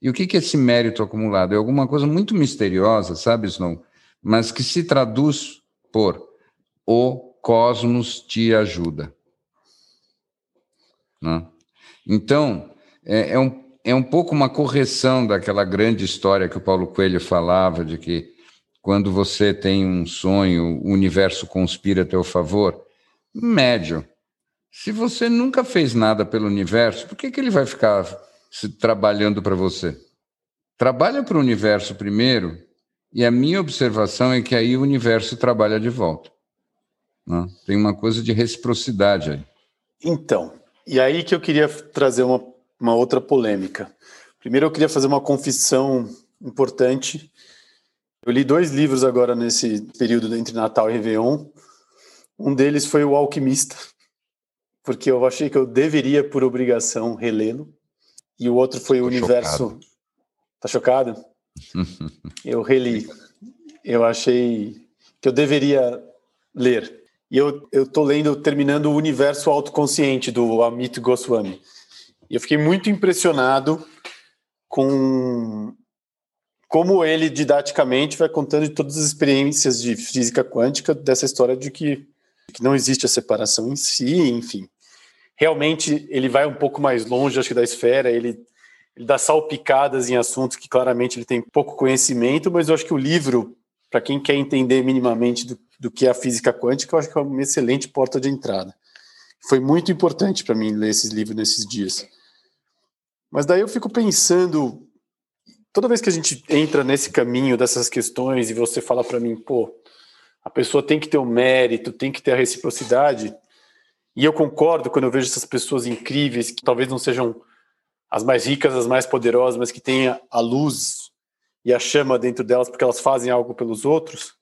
E o que, é esse mérito acumulado? É alguma coisa muito misteriosa, sabe, Snow? Mas que se traduz por o cosmos te ajuda. Né? Então, é, é, um, é um pouco uma correção daquela grande história que o Paulo Coelho falava de que quando você tem um sonho, o universo conspira a teu favor médio. Se você nunca fez nada pelo universo, por que, que ele vai ficar se trabalhando para você? Trabalha para o universo primeiro, e a minha observação é que aí o universo trabalha de volta. Né? Tem uma coisa de reciprocidade aí. Então, e aí que eu queria trazer uma, uma outra polêmica. Primeiro, eu queria fazer uma confissão importante. Eu li dois livros agora nesse período entre Natal e Réveillon. Um deles foi O Alquimista, porque eu achei que eu deveria, por obrigação, relê-lo. E o outro foi Tô o Universo. Chocado. Tá chocado? eu reli. Eu achei que eu deveria ler. E eu, eu tô lendo, terminando o Universo Autoconsciente, do Amit Goswami. E eu fiquei muito impressionado com como ele didaticamente vai contando de todas as experiências de física quântica dessa história de que, que não existe a separação em si, enfim. Realmente ele vai um pouco mais longe, acho que da esfera, ele, ele dá salpicadas em assuntos que claramente ele tem pouco conhecimento, mas eu acho que o livro, para quem quer entender minimamente do, do que é a física quântica, eu acho que é uma excelente porta de entrada. Foi muito importante para mim ler esses livros nesses dias. Mas daí eu fico pensando toda vez que a gente entra nesse caminho dessas questões e você fala para mim, pô, a pessoa tem que ter o mérito, tem que ter a reciprocidade, e eu concordo quando eu vejo essas pessoas incríveis, que talvez não sejam as mais ricas, as mais poderosas, mas que têm a luz e a chama dentro delas porque elas fazem algo pelos outros.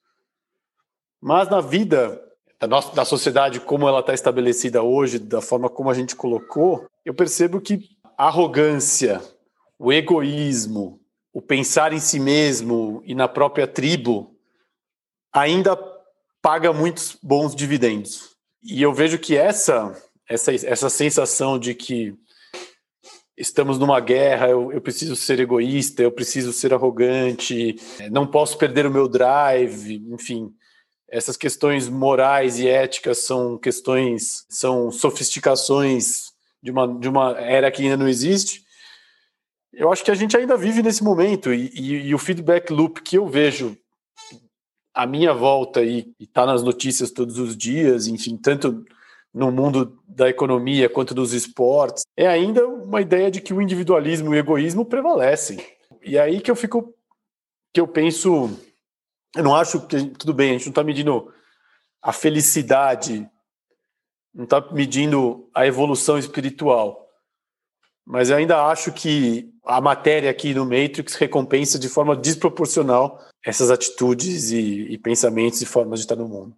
Mas na vida da, nossa, da sociedade, como ela está estabelecida hoje, da forma como a gente colocou, eu percebo que a arrogância, o egoísmo, o pensar em si mesmo e na própria tribo ainda paga muitos bons dividendos. E eu vejo que essa essa, essa sensação de que estamos numa guerra, eu, eu preciso ser egoísta, eu preciso ser arrogante, não posso perder o meu drive, enfim, essas questões morais e éticas são questões, são sofisticações de uma, de uma era que ainda não existe, eu acho que a gente ainda vive nesse momento e, e, e o feedback loop que eu vejo à minha volta e está nas notícias todos os dias, enfim, tanto no mundo da economia quanto dos esportes, é ainda uma ideia de que o individualismo e o egoísmo prevalecem. E é aí que eu fico, que eu penso, eu não acho que tudo bem, a gente não está medindo a felicidade, não está medindo a evolução espiritual, mas eu ainda acho que a matéria aqui no Matrix recompensa de forma desproporcional essas atitudes e, e pensamentos e formas de estar no mundo.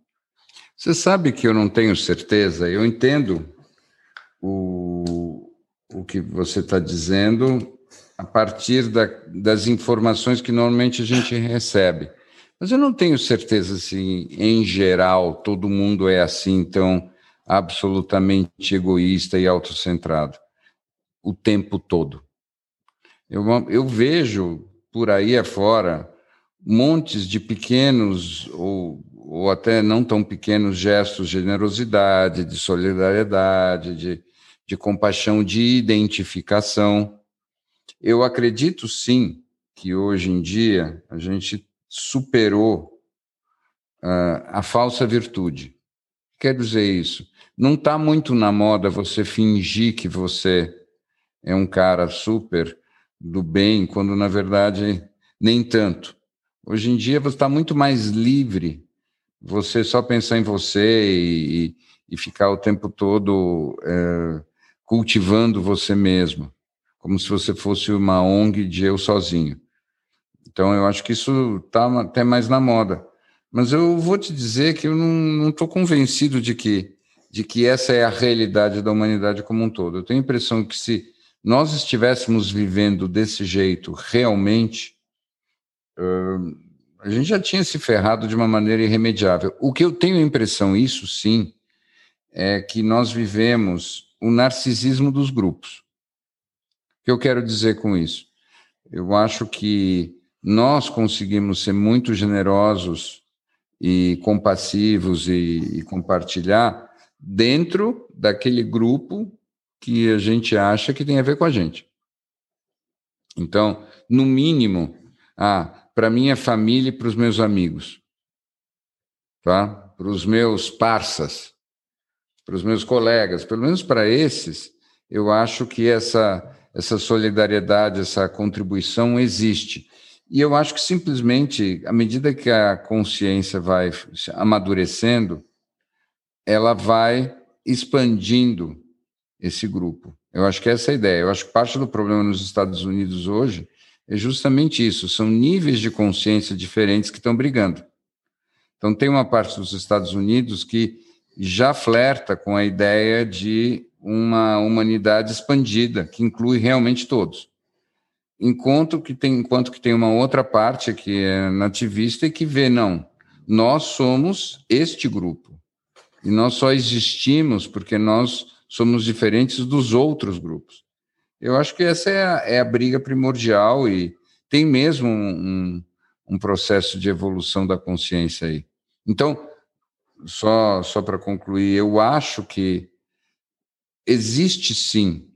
Você sabe que eu não tenho certeza, eu entendo o, o que você está dizendo a partir da, das informações que normalmente a gente recebe. Mas eu não tenho certeza se, em geral, todo mundo é assim, tão absolutamente egoísta e autocentrado o tempo todo. Eu, eu vejo por aí afora montes de pequenos ou, ou até não tão pequenos gestos de generosidade, de solidariedade, de, de compaixão, de identificação. Eu acredito sim que hoje em dia a gente superou uh, a falsa virtude. Quer dizer isso? Não está muito na moda você fingir que você é um cara super do bem, quando na verdade nem tanto. Hoje em dia você está muito mais livre, você só pensar em você e, e ficar o tempo todo é, cultivando você mesmo, como se você fosse uma ONG de eu sozinho. Então eu acho que isso está até mais na moda. Mas eu vou te dizer que eu não estou convencido de que, de que essa é a realidade da humanidade como um todo. Eu tenho a impressão que se nós estivéssemos vivendo desse jeito realmente, a gente já tinha se ferrado de uma maneira irremediável. O que eu tenho impressão, isso sim, é que nós vivemos o narcisismo dos grupos. O que eu quero dizer com isso? Eu acho que nós conseguimos ser muito generosos e compassivos e, e compartilhar dentro daquele grupo que a gente acha que tem a ver com a gente. Então, no mínimo, ah, para minha família e para os meus amigos, tá? Para os meus parças, para os meus colegas, pelo menos para esses, eu acho que essa essa solidariedade, essa contribuição existe. E eu acho que simplesmente, à medida que a consciência vai amadurecendo, ela vai expandindo esse grupo. Eu acho que essa é a ideia. Eu acho que parte do problema nos Estados Unidos hoje é justamente isso: são níveis de consciência diferentes que estão brigando. Então, tem uma parte dos Estados Unidos que já flerta com a ideia de uma humanidade expandida, que inclui realmente todos. Enquanto que tem, enquanto que tem uma outra parte que é nativista e que vê, não, nós somos este grupo. E nós só existimos porque nós somos diferentes dos outros grupos. Eu acho que essa é a, é a briga primordial e, tem mesmo um, um processo de evolução da consciência aí. Então, só, só para concluir, eu acho que existe sim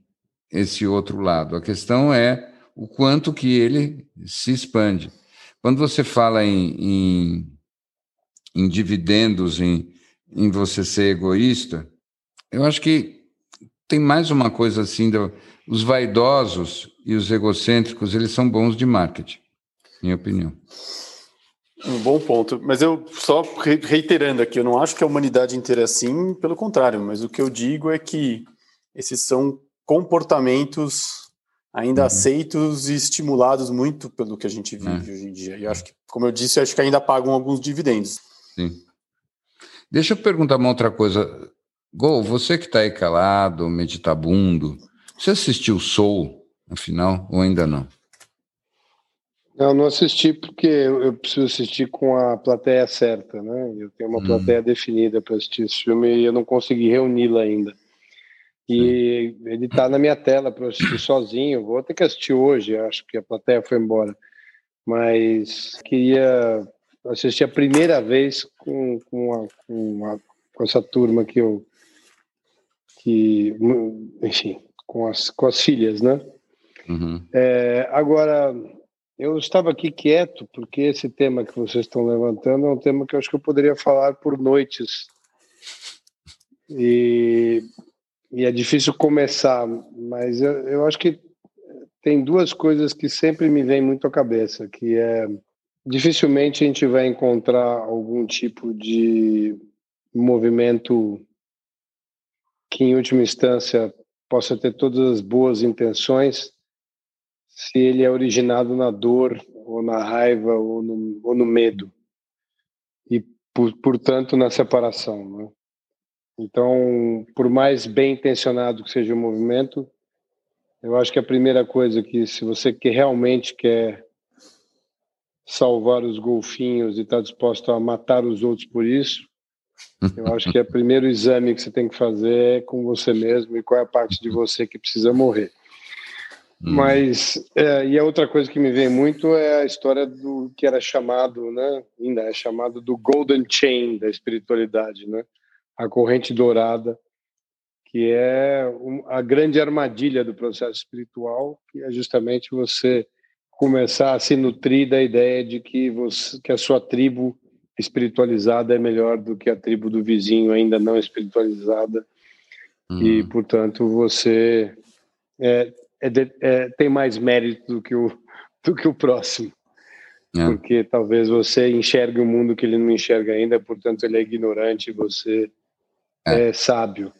esse outro lado. A questão é o quanto que ele se expande. Quando você fala em, em, em dividendos, em, em você ser egoísta, eu acho que tem mais uma coisa assim, do, os vaidosos e os egocêntricos, eles são bons de marketing, minha opinião. Um bom ponto. Mas eu só reiterando aqui, eu não acho que a humanidade inteira é assim, pelo contrário, mas o que eu digo é que esses são comportamentos ainda uhum. aceitos e estimulados muito pelo que a gente vive é. hoje em dia. E acho que, como eu disse, acho que ainda pagam alguns dividendos. Sim. Deixa eu perguntar uma outra coisa. Gol, você que está aí calado, meditabundo, você assistiu Soul, afinal, ou ainda não? Não, não assisti porque eu preciso assistir com a plateia certa, né? Eu tenho uma hum. plateia definida para assistir esse filme e eu não consegui reuni-la ainda. E ele está na minha tela para assistir sozinho. Vou ter que assistir hoje, acho que a plateia foi embora. Mas queria assistir a primeira vez com, com, a, com, a, com essa turma que eu. Que, enfim, com as, com as filhas, né? Uhum. É, agora, eu estava aqui quieto porque esse tema que vocês estão levantando é um tema que eu acho que eu poderia falar por noites. E, e é difícil começar, mas eu, eu acho que tem duas coisas que sempre me vêm muito à cabeça, que é dificilmente a gente vai encontrar algum tipo de movimento que em última instância possa ter todas as boas intenções se ele é originado na dor, ou na raiva, ou no, ou no medo. E, por, portanto, na separação. Né? Então, por mais bem intencionado que seja o movimento, eu acho que a primeira coisa que, se você que realmente quer salvar os golfinhos e está disposto a matar os outros por isso, eu acho que é o primeiro exame que você tem que fazer é com você mesmo e qual é a parte de você que precisa morrer. Hum. Mas, é, e a outra coisa que me vem muito é a história do que era chamado, né, ainda é chamado do Golden Chain da espiritualidade, né? A corrente dourada, que é a grande armadilha do processo espiritual, que é justamente você começar a se nutrir da ideia de que, você, que a sua tribo espiritualizada é melhor do que a tribo do vizinho ainda não espiritualizada. E, hum. portanto, você é, é de, é, tem mais mérito do que o, do que o próximo. É. Porque talvez você enxergue o um mundo que ele não enxerga ainda, portanto ele é ignorante você é, é sábio.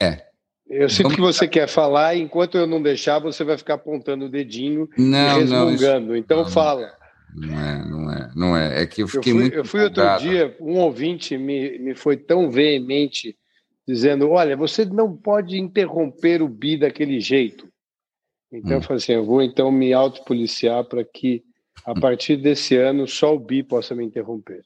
É. Eu sinto Vamos... que você quer falar, enquanto eu não deixar, você vai ficar apontando o dedinho não, e resmungando. Não, isso... Então não, fala. Não é, não é, não é. É que eu fiquei eu fui, muito. Eu fui outro dia, um ouvinte me, me foi tão veemente dizendo: olha, você não pode interromper o bi daquele jeito. Então hum. eu falei assim, eu vou então me autopoliciar para que a partir desse ano só o Bi possa me interromper.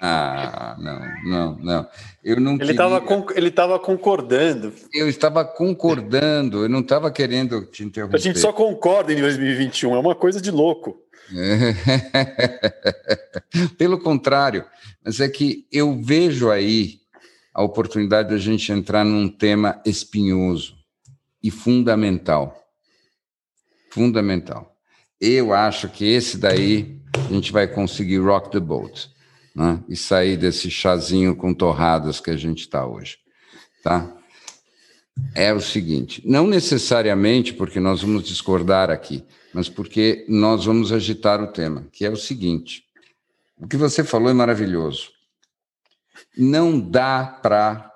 Ah, não, não, não. Eu não ele estava ele estava concordando. Eu estava concordando, eu não estava querendo te interromper. A gente só concorda em 2021, é uma coisa de louco. Pelo contrário, mas é que eu vejo aí a oportunidade da gente entrar num tema espinhoso e fundamental fundamental. Eu acho que esse daí a gente vai conseguir rock the boat né? e sair desse chazinho com torradas que a gente está hoje. Tá? É o seguinte: não necessariamente porque nós vamos discordar aqui, mas porque nós vamos agitar o tema, que é o seguinte: o que você falou é maravilhoso. Não dá para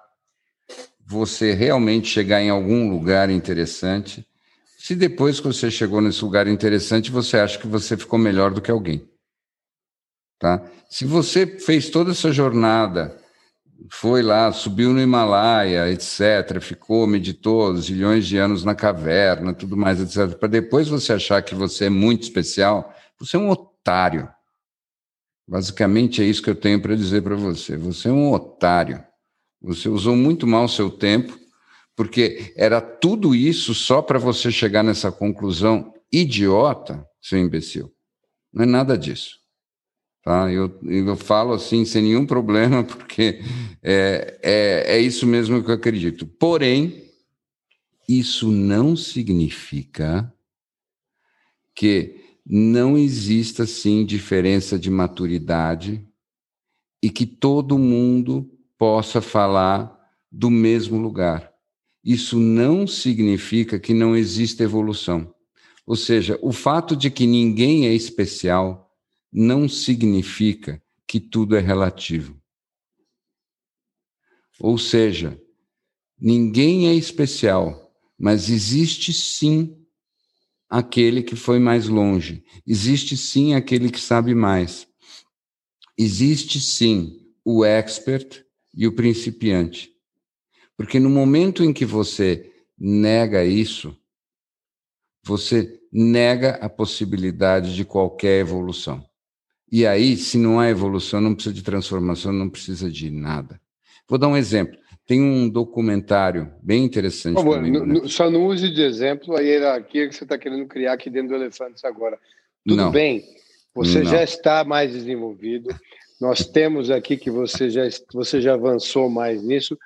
você realmente chegar em algum lugar interessante se depois que você chegou nesse lugar interessante, você acha que você ficou melhor do que alguém. Tá? Se você fez toda essa jornada, foi lá, subiu no Himalaia, etc., ficou, meditou zilhões de anos na caverna, tudo mais, etc., para depois você achar que você é muito especial, você é um otário. Basicamente é isso que eu tenho para dizer para você. Você é um otário. Você usou muito mal o seu tempo porque era tudo isso só para você chegar nessa conclusão idiota, seu imbecil. Não é nada disso. Tá? Eu, eu falo assim sem nenhum problema, porque é, é, é isso mesmo que eu acredito. Porém, isso não significa que não exista, sim, diferença de maturidade e que todo mundo possa falar do mesmo lugar. Isso não significa que não exista evolução. Ou seja, o fato de que ninguém é especial não significa que tudo é relativo. Ou seja, ninguém é especial, mas existe sim aquele que foi mais longe, existe sim aquele que sabe mais, existe sim o expert e o principiante. Porque no momento em que você nega isso, você nega a possibilidade de qualquer evolução. E aí, se não há evolução, não precisa de transformação, não precisa de nada. Vou dar um exemplo. Tem um documentário bem interessante. Né? só não use de exemplo a hierarquia que você está querendo criar aqui dentro do Elefantes agora. Tudo não. bem, você não. já está mais desenvolvido. Nós temos aqui que você já, você já avançou mais nisso.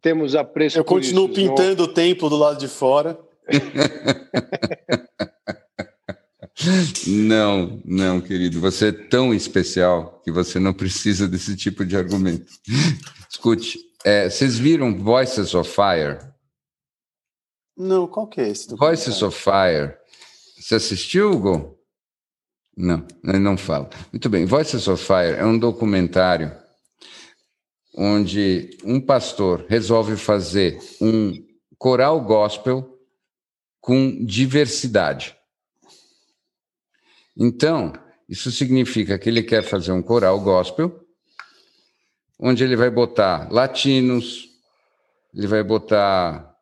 Temos apreço Eu continuo isso, pintando não... o templo do lado de fora. Não, não, querido. Você é tão especial que você não precisa desse tipo de argumento. Escute, é, vocês viram Voices of Fire? Não, qual que é esse? Voices of Fire. Você assistiu, Hugo? Não, ele não fala. Muito bem. Voices of Fire é um documentário onde um pastor resolve fazer um coral gospel com diversidade. Então, isso significa que ele quer fazer um coral gospel, onde ele vai botar latinos, ele vai botar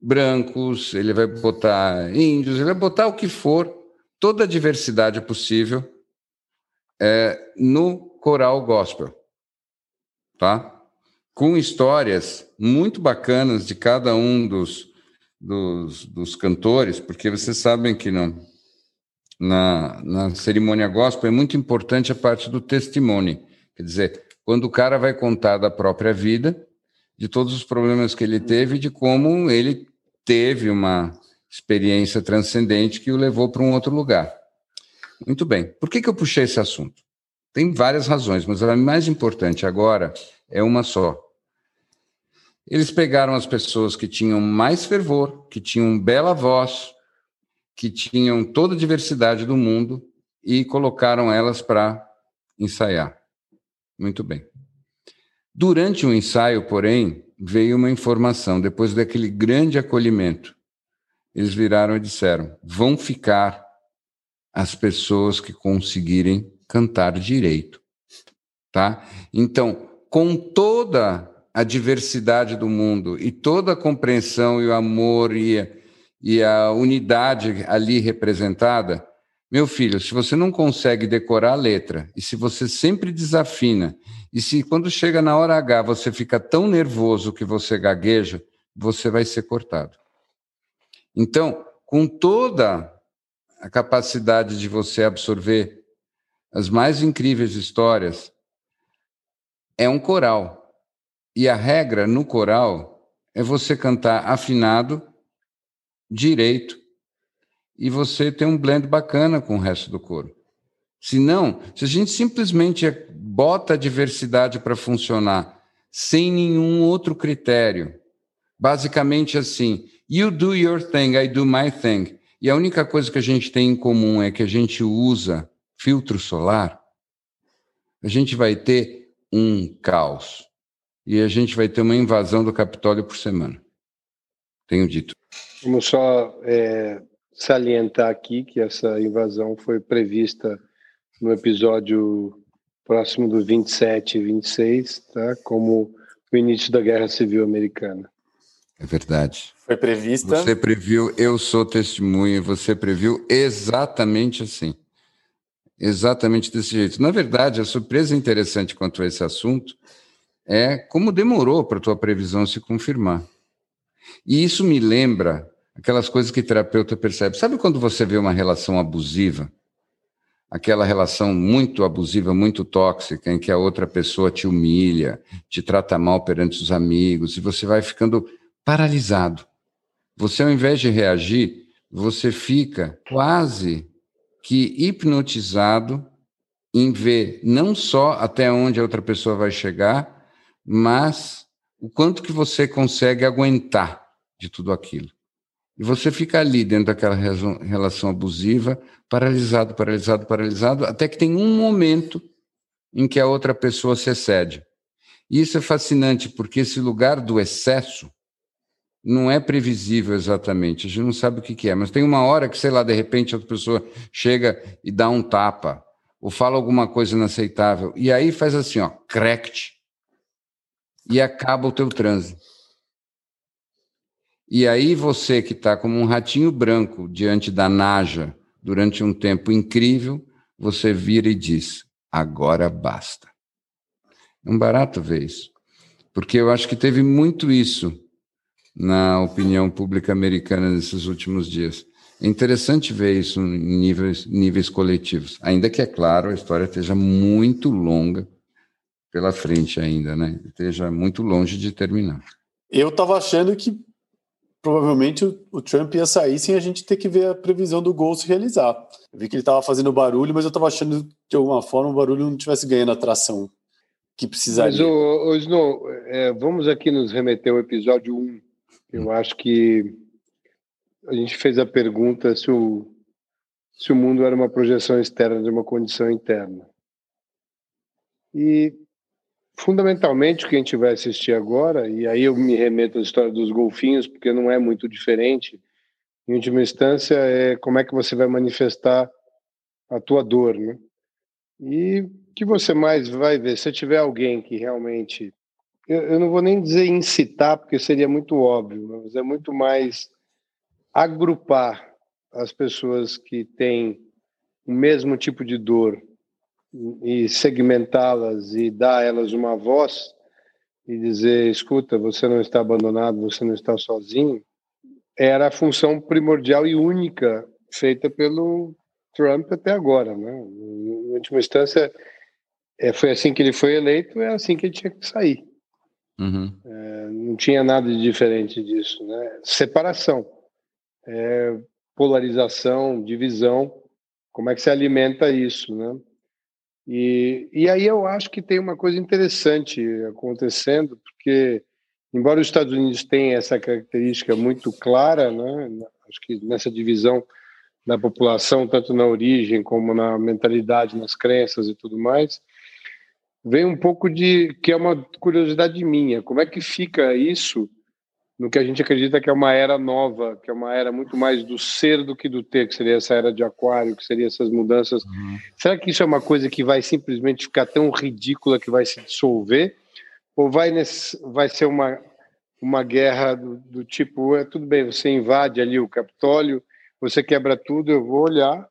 brancos, ele vai botar índios, ele vai botar o que for, toda a diversidade possível é, no coral gospel, tá? Com histórias muito bacanas de cada um dos, dos, dos cantores, porque vocês sabem que não na, na cerimônia gospel é muito importante a parte do testemunho. Quer dizer, quando o cara vai contar da própria vida, de todos os problemas que ele teve, de como ele teve uma experiência transcendente que o levou para um outro lugar. Muito bem. Por que, que eu puxei esse assunto? Tem várias razões, mas a mais importante agora é uma só. Eles pegaram as pessoas que tinham mais fervor, que tinham bela voz, que tinham toda a diversidade do mundo e colocaram elas para ensaiar. Muito bem. Durante o ensaio, porém, veio uma informação, depois daquele grande acolhimento. Eles viraram e disseram: vão ficar as pessoas que conseguirem cantar direito. Tá? Então, com toda a diversidade do mundo e toda a compreensão e o amor e e a unidade ali representada, meu filho, se você não consegue decorar a letra, e se você sempre desafina, e se quando chega na hora H você fica tão nervoso que você gagueja, você vai ser cortado. Então, com toda a capacidade de você absorver as mais incríveis histórias, é um coral. E a regra no coral é você cantar afinado direito e você tem um blend bacana com o resto do coro. Se não, se a gente simplesmente bota a diversidade para funcionar sem nenhum outro critério, basicamente assim, you do your thing, I do my thing, e a única coisa que a gente tem em comum é que a gente usa filtro solar, a gente vai ter um caos. E a gente vai ter uma invasão do Capitólio por semana. Tenho dito. Vamos só é, salientar aqui que essa invasão foi prevista no episódio próximo do 27 e 26, tá? como o início da Guerra Civil Americana. É verdade. Foi prevista. Você previu, eu sou testemunha, você previu exatamente assim. Exatamente desse jeito. Na verdade, a surpresa interessante quanto a esse assunto é como demorou para a tua previsão se confirmar. E isso me lembra aquelas coisas que terapeuta percebe. Sabe quando você vê uma relação abusiva? Aquela relação muito abusiva, muito tóxica, em que a outra pessoa te humilha, te trata mal perante os amigos, e você vai ficando paralisado. Você, ao invés de reagir, você fica quase que hipnotizado em ver não só até onde a outra pessoa vai chegar, mas o quanto que você consegue aguentar de tudo aquilo. E você fica ali dentro daquela relação abusiva, paralisado, paralisado, paralisado, até que tem um momento em que a outra pessoa se excede. E isso é fascinante, porque esse lugar do excesso não é previsível exatamente, a gente não sabe o que, é, mas tem uma hora que, sei lá, de repente a outra pessoa chega e dá um tapa, ou fala alguma coisa inaceitável, e aí faz assim, ó, crect, e acaba o teu transe. E aí você que está como um ratinho branco diante da Naja durante um tempo incrível, você vira e diz: agora basta. É um barato ver isso, porque eu acho que teve muito isso na opinião pública americana nesses últimos dias. É interessante ver isso em níveis, níveis coletivos, ainda que, é claro, a história esteja muito longa pela frente ainda, né? Esteja muito longe de terminar. Eu estava achando que provavelmente o, o, Trump ia sair sem a gente ter que ver a previsão do gol se realizar. Eu vi que ele estava fazendo barulho, mas eu estava achando que de alguma forma o barulho não tivesse ganhando a atração que precisaria. Mas, o, o Snow, é, vamos aqui nos remeter ao episódio 1. Eu hum. acho que a gente fez a pergunta se o, se o mundo era uma projeção externa de uma condição interna. E Fundamentalmente, o que a gente vai assistir agora, e aí eu me remeto à história dos golfinhos, porque não é muito diferente, em última instância, é como é que você vai manifestar a tua dor, né? E o que você mais vai ver? Se tiver alguém que realmente. Eu, eu não vou nem dizer incitar, porque seria muito óbvio, mas é muito mais agrupar as pessoas que têm o mesmo tipo de dor e segmentá-las e dar a elas uma voz e dizer, escuta, você não está abandonado, você não está sozinho, era a função primordial e única feita pelo Trump até agora, né? Em última instância, é, foi assim que ele foi eleito, é assim que ele tinha que sair. Uhum. É, não tinha nada de diferente disso, né? Separação, é, polarização, divisão, como é que se alimenta isso, né? E, e aí eu acho que tem uma coisa interessante acontecendo, porque, embora os Estados Unidos tenham essa característica muito clara, né, acho que nessa divisão da população, tanto na origem como na mentalidade, nas crenças e tudo mais, vem um pouco de que é uma curiosidade minha. Como é que fica isso no que a gente acredita que é uma era nova, que é uma era muito mais do ser do que do ter, que seria essa era de aquário, que seria essas mudanças. Uhum. Será que isso é uma coisa que vai simplesmente ficar tão ridícula que vai se dissolver? Ou vai, nesse, vai ser uma, uma guerra do, do tipo, é tudo bem, você invade ali o Capitólio, você quebra tudo, eu vou olhar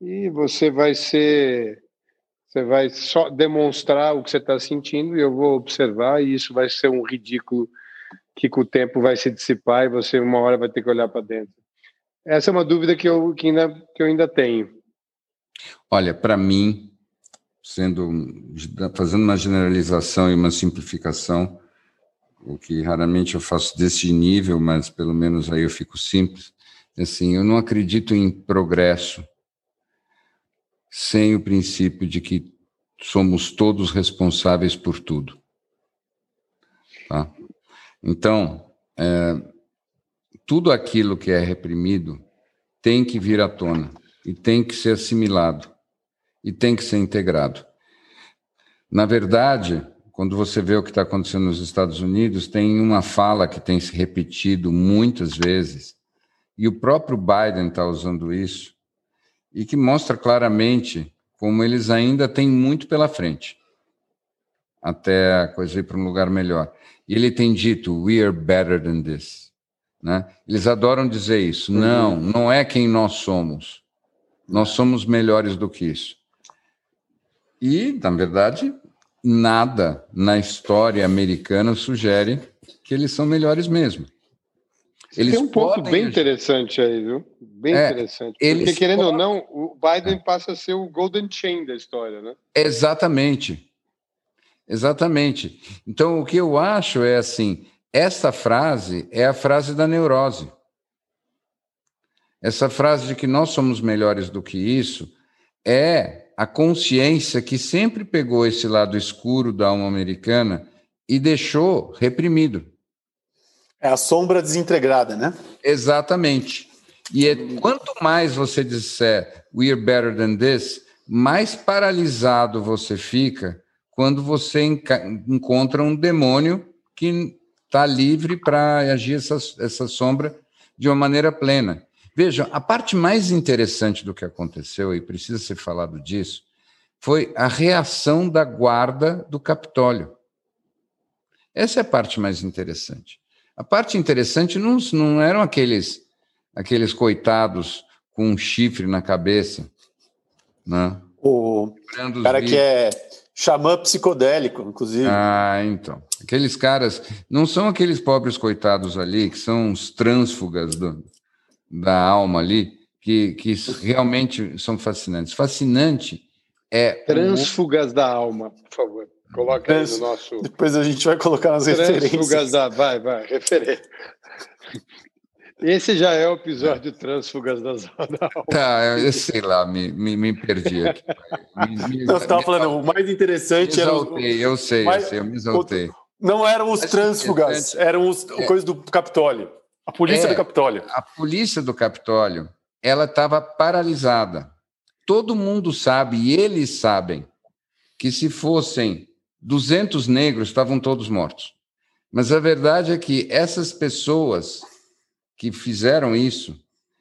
e você vai ser você vai só demonstrar o que você está sentindo e eu vou observar e isso vai ser um ridículo que com o tempo vai se dissipar e você uma hora vai ter que olhar para dentro? Essa é uma dúvida que eu, que ainda, que eu ainda tenho. Olha, para mim, sendo fazendo uma generalização e uma simplificação, o que raramente eu faço desse nível, mas pelo menos aí eu fico simples. Assim, eu não acredito em progresso sem o princípio de que somos todos responsáveis por tudo. Tá? Então, é, tudo aquilo que é reprimido tem que vir à tona e tem que ser assimilado e tem que ser integrado. Na verdade, quando você vê o que está acontecendo nos Estados Unidos, tem uma fala que tem se repetido muitas vezes, e o próprio Biden está usando isso, e que mostra claramente como eles ainda têm muito pela frente até a coisa ir para um lugar melhor. E ele tem dito, we are better than this. Né? Eles adoram dizer isso. Uhum. Não, não é quem nós somos. Nós somos melhores do que isso. E, na verdade, nada na história americana sugere que eles são melhores mesmo. Eles Tem um ponto bem interessante aí, viu? Bem é, interessante. Porque, querendo podem... ou não, o Biden passa a ser o golden chain da história, né? Exatamente. Exatamente. Então, o que eu acho é assim: essa frase é a frase da neurose. Essa frase de que nós somos melhores do que isso é a consciência que sempre pegou esse lado escuro da alma americana e deixou reprimido. É a sombra desintegrada, né? Exatamente. E é, quanto mais você disser we're better than this, mais paralisado você fica quando você encontra um demônio que está livre para agir essa, essa sombra de uma maneira plena. Vejam, a parte mais interessante do que aconteceu, e precisa ser falado disso, foi a reação da guarda do Capitólio. Essa é a parte mais interessante. A parte interessante não, não eram aqueles, aqueles coitados com um chifre na cabeça. Né? O cara que é xamã psicodélico, inclusive. Ah, então. Aqueles caras não são aqueles pobres coitados ali, que são os trânsfugas do, da alma ali, que, que realmente são fascinantes. Fascinante é. Trânsfugas o... da alma, por favor. Coloca aí no nosso. Depois a gente vai colocar nas referências. Da... Vai, vai, referência. Esse já é o episódio Trânsfugas da Alma. Tá, eu sei lá, me, me, me perdi aqui. Me, me, Não, você estava falando, o mais interessante me exaltei, era. eu sei, mais, eu sei, eu me exaltei. Não eram os trânsfugas, eram os é, coisas do Capitólio. A polícia é, do Capitólio. A polícia do Capitólio, ela estava paralisada. Todo mundo sabe, e eles sabem, que se fossem 200 negros, estavam todos mortos. Mas a verdade é que essas pessoas que fizeram isso,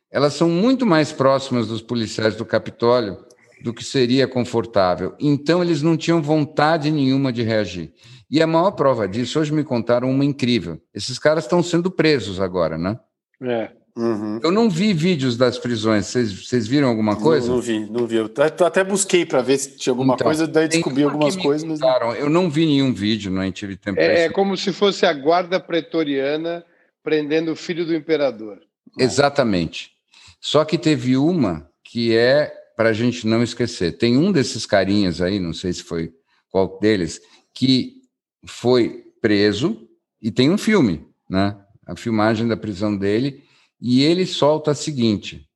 elas são muito mais próximas dos policiais do Capitólio do que seria confortável. Então, eles não tinham vontade nenhuma de reagir. E a maior prova disso, hoje me contaram uma incrível. Esses caras estão sendo presos agora, né? É. Uhum. Eu não vi vídeos das prisões. Vocês viram alguma coisa? Não, não, vi, não vi. Eu até busquei para ver se tinha alguma então, coisa, daí descobri algumas coisas. Mas... Eu não vi nenhum vídeo, não tive tempo. É, é como se fosse a guarda pretoriana prendendo o filho do imperador. Exatamente. Só que teve uma que é para a gente não esquecer. Tem um desses carinhas aí, não sei se foi qual deles, que foi preso e tem um filme, né? A filmagem da prisão dele e ele solta a seguinte: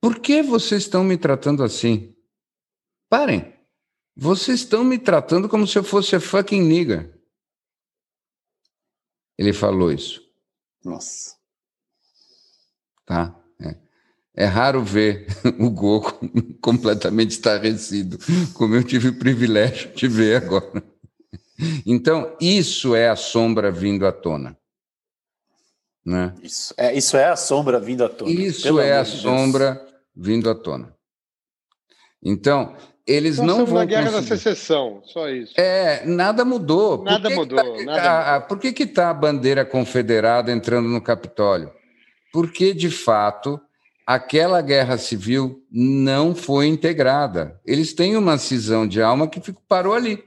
Por que vocês estão me tratando assim? Parem. Vocês estão me tratando como se eu fosse a fucking nigga. Ele falou isso. Nossa. Tá? É. é raro ver o Goku completamente estarrecido, como eu tive o privilégio de ver agora. Então, isso é a sombra vindo à tona. Né? Isso, é, isso é a sombra vindo à tona. Isso é a sombra vindo à tona. Então, eles Nós não vão. na guerra conseguir... da secessão, só isso. É, nada mudou. Nada mudou. Que tá, nada a, por que está a bandeira confederada entrando no Capitólio? Porque, de fato, aquela guerra civil não foi integrada. Eles têm uma cisão de alma que parou ali.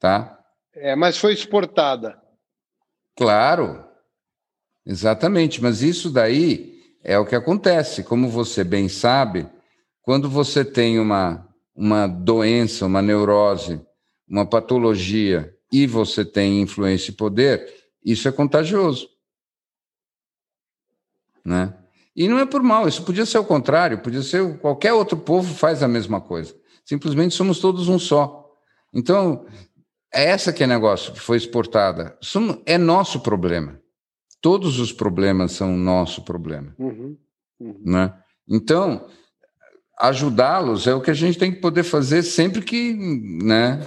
Tá? É, mas foi exportada. Claro, exatamente. Mas isso daí é o que acontece. Como você bem sabe, quando você tem uma, uma doença, uma neurose, uma patologia e você tem influência e poder, isso é contagioso. Né? E não é por mal, isso podia ser o contrário, podia ser qualquer outro povo faz a mesma coisa. Simplesmente somos todos um só. Então, é essa que é negócio que foi exportada. É nosso problema. Todos os problemas são nosso problema. Uhum, uhum. Né? Então, ajudá-los é o que a gente tem que poder fazer sempre que, né,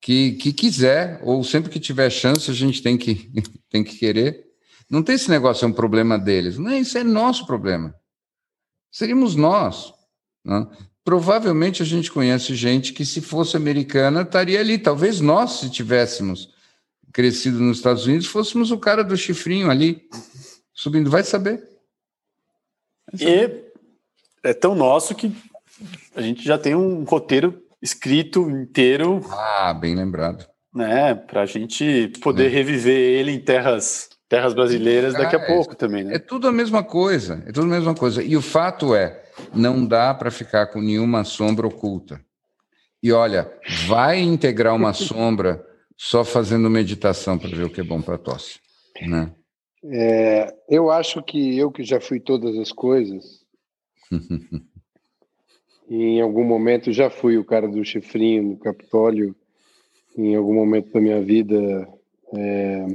que, que quiser, ou sempre que tiver chance, a gente tem que, tem que querer. Não tem esse negócio, é um problema deles. Não, isso é nosso problema. Seríamos nós. Né? Provavelmente a gente conhece gente que, se fosse americana, estaria ali. Talvez nós, se tivéssemos crescido nos Estados Unidos, fôssemos o cara do chifrinho ali, subindo. Vai saber. Vai saber. E é tão nosso que a gente já tem um roteiro escrito inteiro. Ah, bem lembrado. Né, para a gente poder é. reviver ele em terras terras brasileiras daqui a pouco também, né? É tudo a mesma coisa, é tudo a mesma coisa. E o fato é, não dá para ficar com nenhuma sombra oculta. E olha, vai integrar uma sombra só fazendo meditação para ver o que é bom para tosse, né? É, eu acho que eu que já fui todas as coisas, em algum momento já fui o cara do chifrinho no Capitólio, em algum momento da minha vida. É,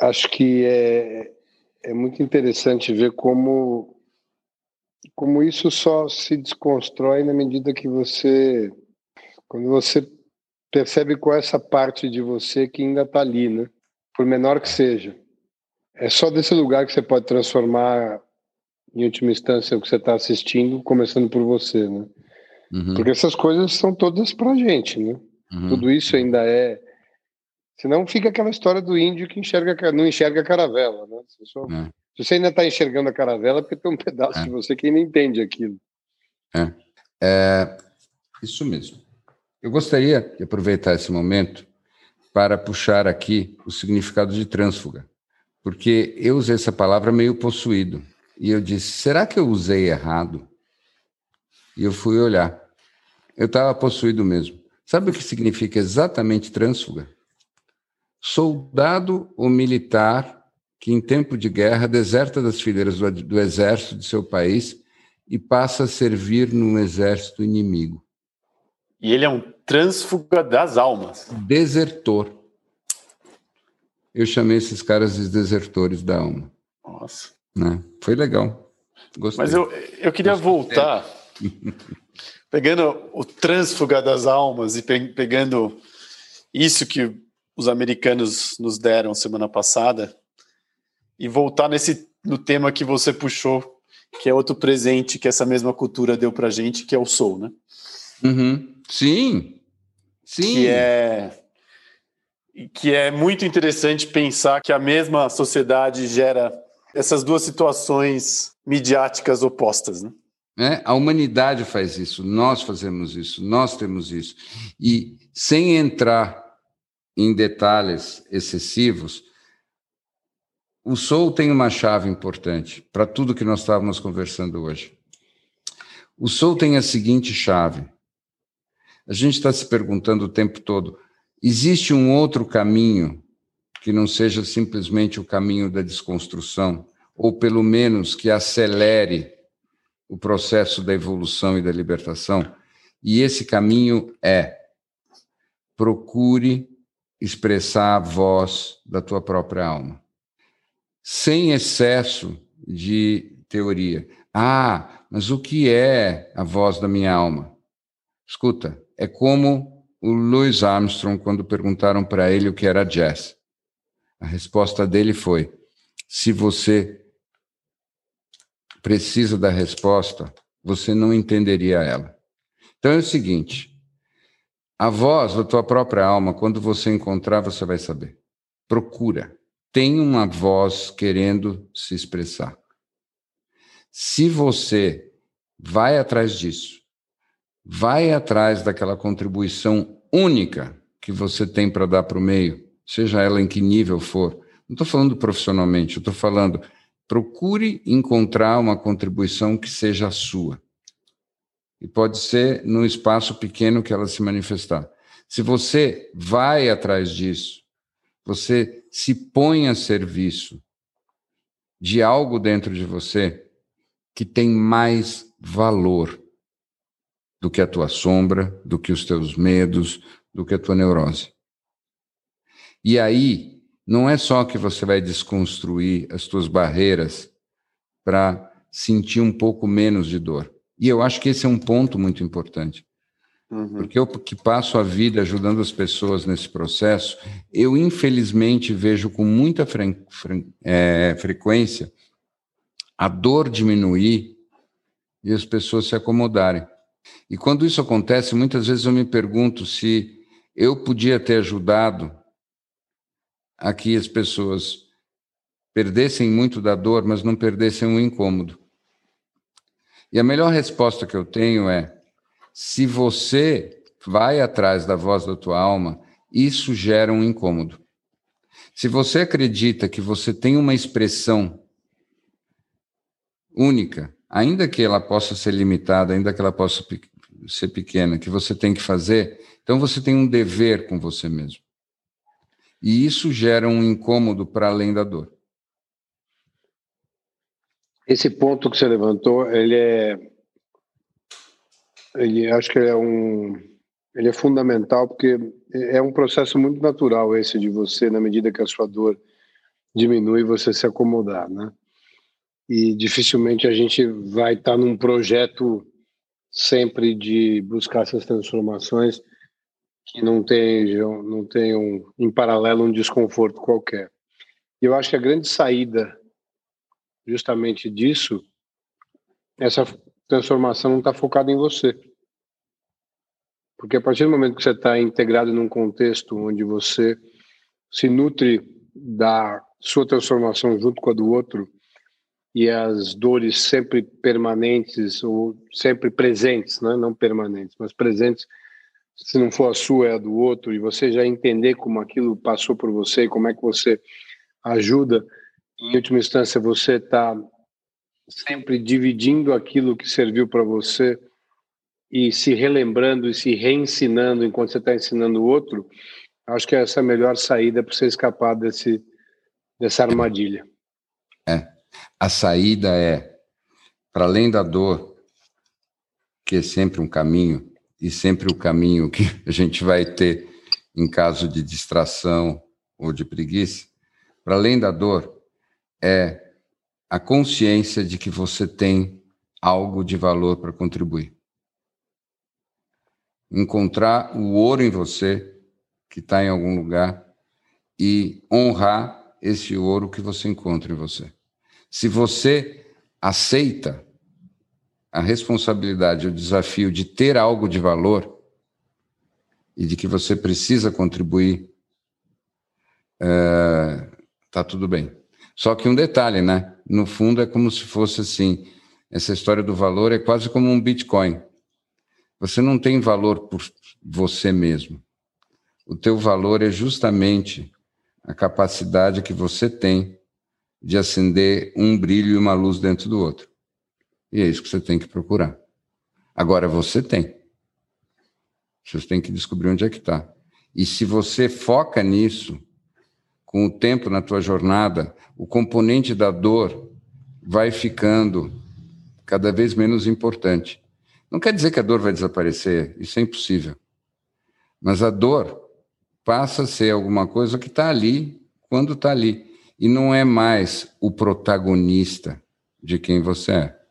acho que é, é muito interessante ver como, como isso só se desconstrói na medida que você. Quando você percebe qual é essa parte de você que ainda está ali, né? Por menor que seja. É só desse lugar que você pode transformar, em última instância, o que você está assistindo, começando por você, né? Uhum. Porque essas coisas são todas pra gente, né? Uhum. Tudo isso ainda é Senão fica aquela história do índio que enxerga, não enxerga a caravela, né? Se, só, é. se você ainda está enxergando a caravela, é porque tem um pedaço é. de você que ainda entende aquilo. É. é. Isso mesmo. Eu gostaria de aproveitar esse momento para puxar aqui o significado de trânsfuga, porque eu usei essa palavra meio possuído. E eu disse: será que eu usei errado? E eu fui olhar. Eu estava possuído mesmo. Sabe o que significa exatamente trânsfuga? soldado ou militar que, em tempo de guerra, deserta das fileiras do, do exército de seu país e passa a servir num exército inimigo. E ele é um trânsfuga das almas. Desertor. Eu chamei esses caras de desertores da alma. Nossa. Né? Foi legal. Gostei. Mas eu, eu queria Gostei. voltar, pegando o trânsfuga das almas e pe pegando isso que os americanos nos deram semana passada e voltar nesse no tema que você puxou, que é outro presente que essa mesma cultura deu para gente, que é o soul, né? Uhum. Sim, sim. Que é que é muito interessante pensar que a mesma sociedade gera essas duas situações midiáticas opostas, né? É, a humanidade faz isso, nós fazemos isso, nós temos isso. E sem entrar em detalhes excessivos, o Soul tem uma chave importante para tudo que nós estávamos conversando hoje. O Soul tem a seguinte chave. A gente está se perguntando o tempo todo: existe um outro caminho que não seja simplesmente o caminho da desconstrução, ou pelo menos que acelere o processo da evolução e da libertação? E esse caminho é procure expressar a voz da tua própria alma. Sem excesso de teoria. Ah, mas o que é a voz da minha alma? Escuta, é como o Louis Armstrong quando perguntaram para ele o que era jazz. A resposta dele foi: se você precisa da resposta, você não entenderia ela. Então é o seguinte: a voz da tua própria alma, quando você encontrar, você vai saber. Procura. Tem uma voz querendo se expressar. Se você vai atrás disso, vai atrás daquela contribuição única que você tem para dar para o meio, seja ela em que nível for. Não estou falando profissionalmente, estou falando, procure encontrar uma contribuição que seja a sua e pode ser num espaço pequeno que ela se manifestar. Se você vai atrás disso, você se põe a serviço de algo dentro de você que tem mais valor do que a tua sombra, do que os teus medos, do que a tua neurose. E aí, não é só que você vai desconstruir as tuas barreiras para sentir um pouco menos de dor. E eu acho que esse é um ponto muito importante. Uhum. Porque eu que passo a vida ajudando as pessoas nesse processo, eu infelizmente vejo com muita fre fre é, frequência a dor diminuir e as pessoas se acomodarem. E quando isso acontece, muitas vezes eu me pergunto se eu podia ter ajudado a que as pessoas perdessem muito da dor, mas não perdessem o incômodo. E a melhor resposta que eu tenho é: se você vai atrás da voz da tua alma, isso gera um incômodo. Se você acredita que você tem uma expressão única, ainda que ela possa ser limitada, ainda que ela possa ser pequena, que você tem que fazer, então você tem um dever com você mesmo. E isso gera um incômodo para além da dor. Esse ponto que você levantou, ele é, ele acho que é um, ele é fundamental porque é um processo muito natural esse de você, na medida que a sua dor diminui, você se acomodar, né? E dificilmente a gente vai estar num projeto sempre de buscar essas transformações que não tenham, não tenham em paralelo um desconforto qualquer. E eu acho que a grande saída justamente disso, essa transformação não está focada em você. Porque a partir do momento que você está integrado num contexto onde você se nutre da sua transformação junto com a do outro e as dores sempre permanentes ou sempre presentes, né? não permanentes, mas presentes, se não for a sua, é a do outro, e você já entender como aquilo passou por você, como é que você ajuda, em última instância, você está sempre dividindo aquilo que serviu para você e se relembrando e se reensinando enquanto você está ensinando o outro, acho que essa é a melhor saída para você escapar desse, dessa armadilha. É. A saída é, para além da dor, que é sempre um caminho, e sempre o caminho que a gente vai ter em caso de distração ou de preguiça, para além da dor, é a consciência de que você tem algo de valor para contribuir encontrar o ouro em você, que está em algum lugar, e honrar esse ouro que você encontra em você. Se você aceita a responsabilidade, o desafio de ter algo de valor e de que você precisa contribuir, é, tá tudo bem. Só que um detalhe, né? No fundo é como se fosse assim, essa história do valor é quase como um Bitcoin. Você não tem valor por você mesmo. O teu valor é justamente a capacidade que você tem de acender um brilho e uma luz dentro do outro. E é isso que você tem que procurar. Agora você tem. Você tem que descobrir onde é que está. E se você foca nisso, com o tempo na tua jornada, o componente da dor vai ficando cada vez menos importante. Não quer dizer que a dor vai desaparecer, isso é impossível. Mas a dor passa a ser alguma coisa que está ali quando está ali. E não é mais o protagonista de quem você é.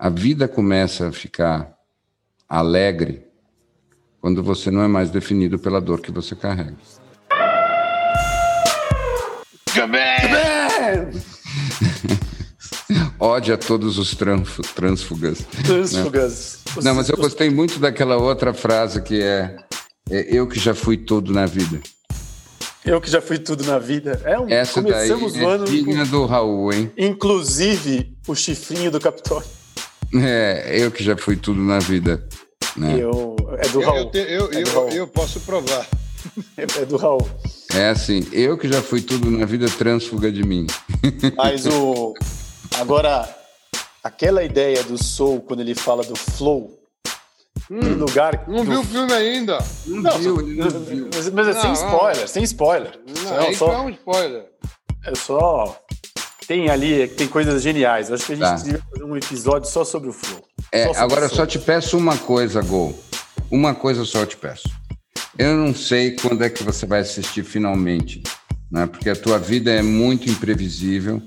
A vida começa a ficar alegre quando você não é mais definido pela dor que você carrega. Ódio a todos os transfugas. Transfugas. Né? Não, mas eu gostei muito daquela outra frase que é, é, eu que já fui tudo na vida. Eu que já fui tudo na vida. É um, Essa começamos daí é o ano digna com, do Raul, hein? Inclusive o chifrinho do Capitólio. É, eu que já fui tudo na vida. Né? Eu, é do Raul. Eu, eu, é do Raul. eu posso provar. É do Raul. É assim, eu que já fui tudo na vida, transfuga de mim. Mas o, Agora, aquela ideia do Soul, quando ele fala do flow, hum, lugar. Não do... viu o filme ainda? Não, não viu, não, não viu. Mas, mas é não, sem spoiler, sem spoiler. Não, é, só, é um spoiler. É só. Tem ali, tem coisas geniais. Acho que a gente tá. devia fazer um episódio só sobre o flow. É, agora eu só te peço uma coisa, Gol. Uma coisa só eu te peço. Eu não sei quando é que você vai assistir finalmente, né? Porque a tua vida é muito imprevisível,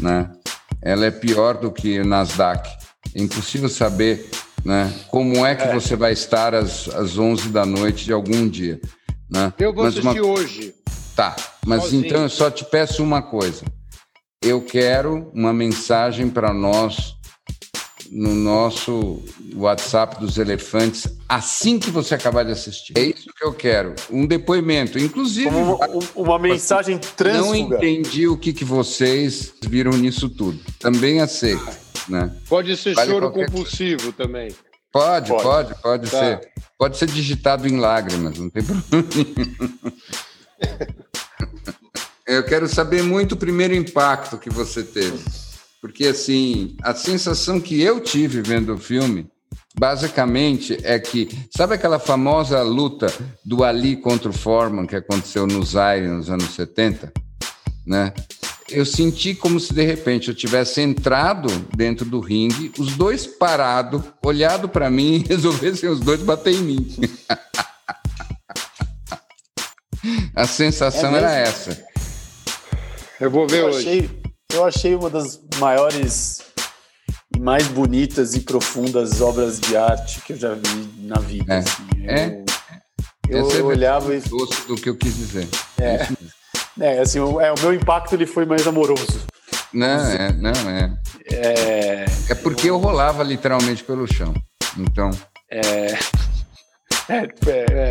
né? ela é pior do que o Nasdaq. É impossível saber né, como é que é. você vai estar às, às 11 da noite de algum dia. Né? Eu vou mas assistir uma... hoje. Tá, mas Sozinho. então eu só te peço uma coisa. Eu quero uma mensagem para nós no nosso WhatsApp dos elefantes assim que você acabar de assistir. É isso que eu quero. Um depoimento, inclusive. Uma, uma mensagem transfuga. Não entendi o que, que vocês viram nisso tudo. Também aceito. Né? Pode ser vale choro compulsivo coisa. também. Pode, pode, pode, pode tá. ser. Pode ser digitado em lágrimas, não tem problema nenhum. Eu quero saber muito o primeiro impacto que você teve. Porque, assim, a sensação que eu tive vendo o filme, basicamente, é que. Sabe aquela famosa luta do Ali contra o Foreman que aconteceu no Zaire nos anos 70? Né? Eu senti como se de repente eu tivesse entrado dentro do ringue, os dois parados, olhado para mim e resolvessem os dois bater em mim. A sensação é era essa. Eu vou ver eu hoje. Achei, eu achei uma das maiores e mais bonitas e profundas obras de arte que eu já vi na vida. É. Assim. é. Eu, eu olhava e. do que eu quis dizer. É. É, assim, o, é, o meu impacto ele foi mais amoroso. Não, é, não, é. É, é porque eu rolava literalmente pelo chão. Então. É. É, é, é.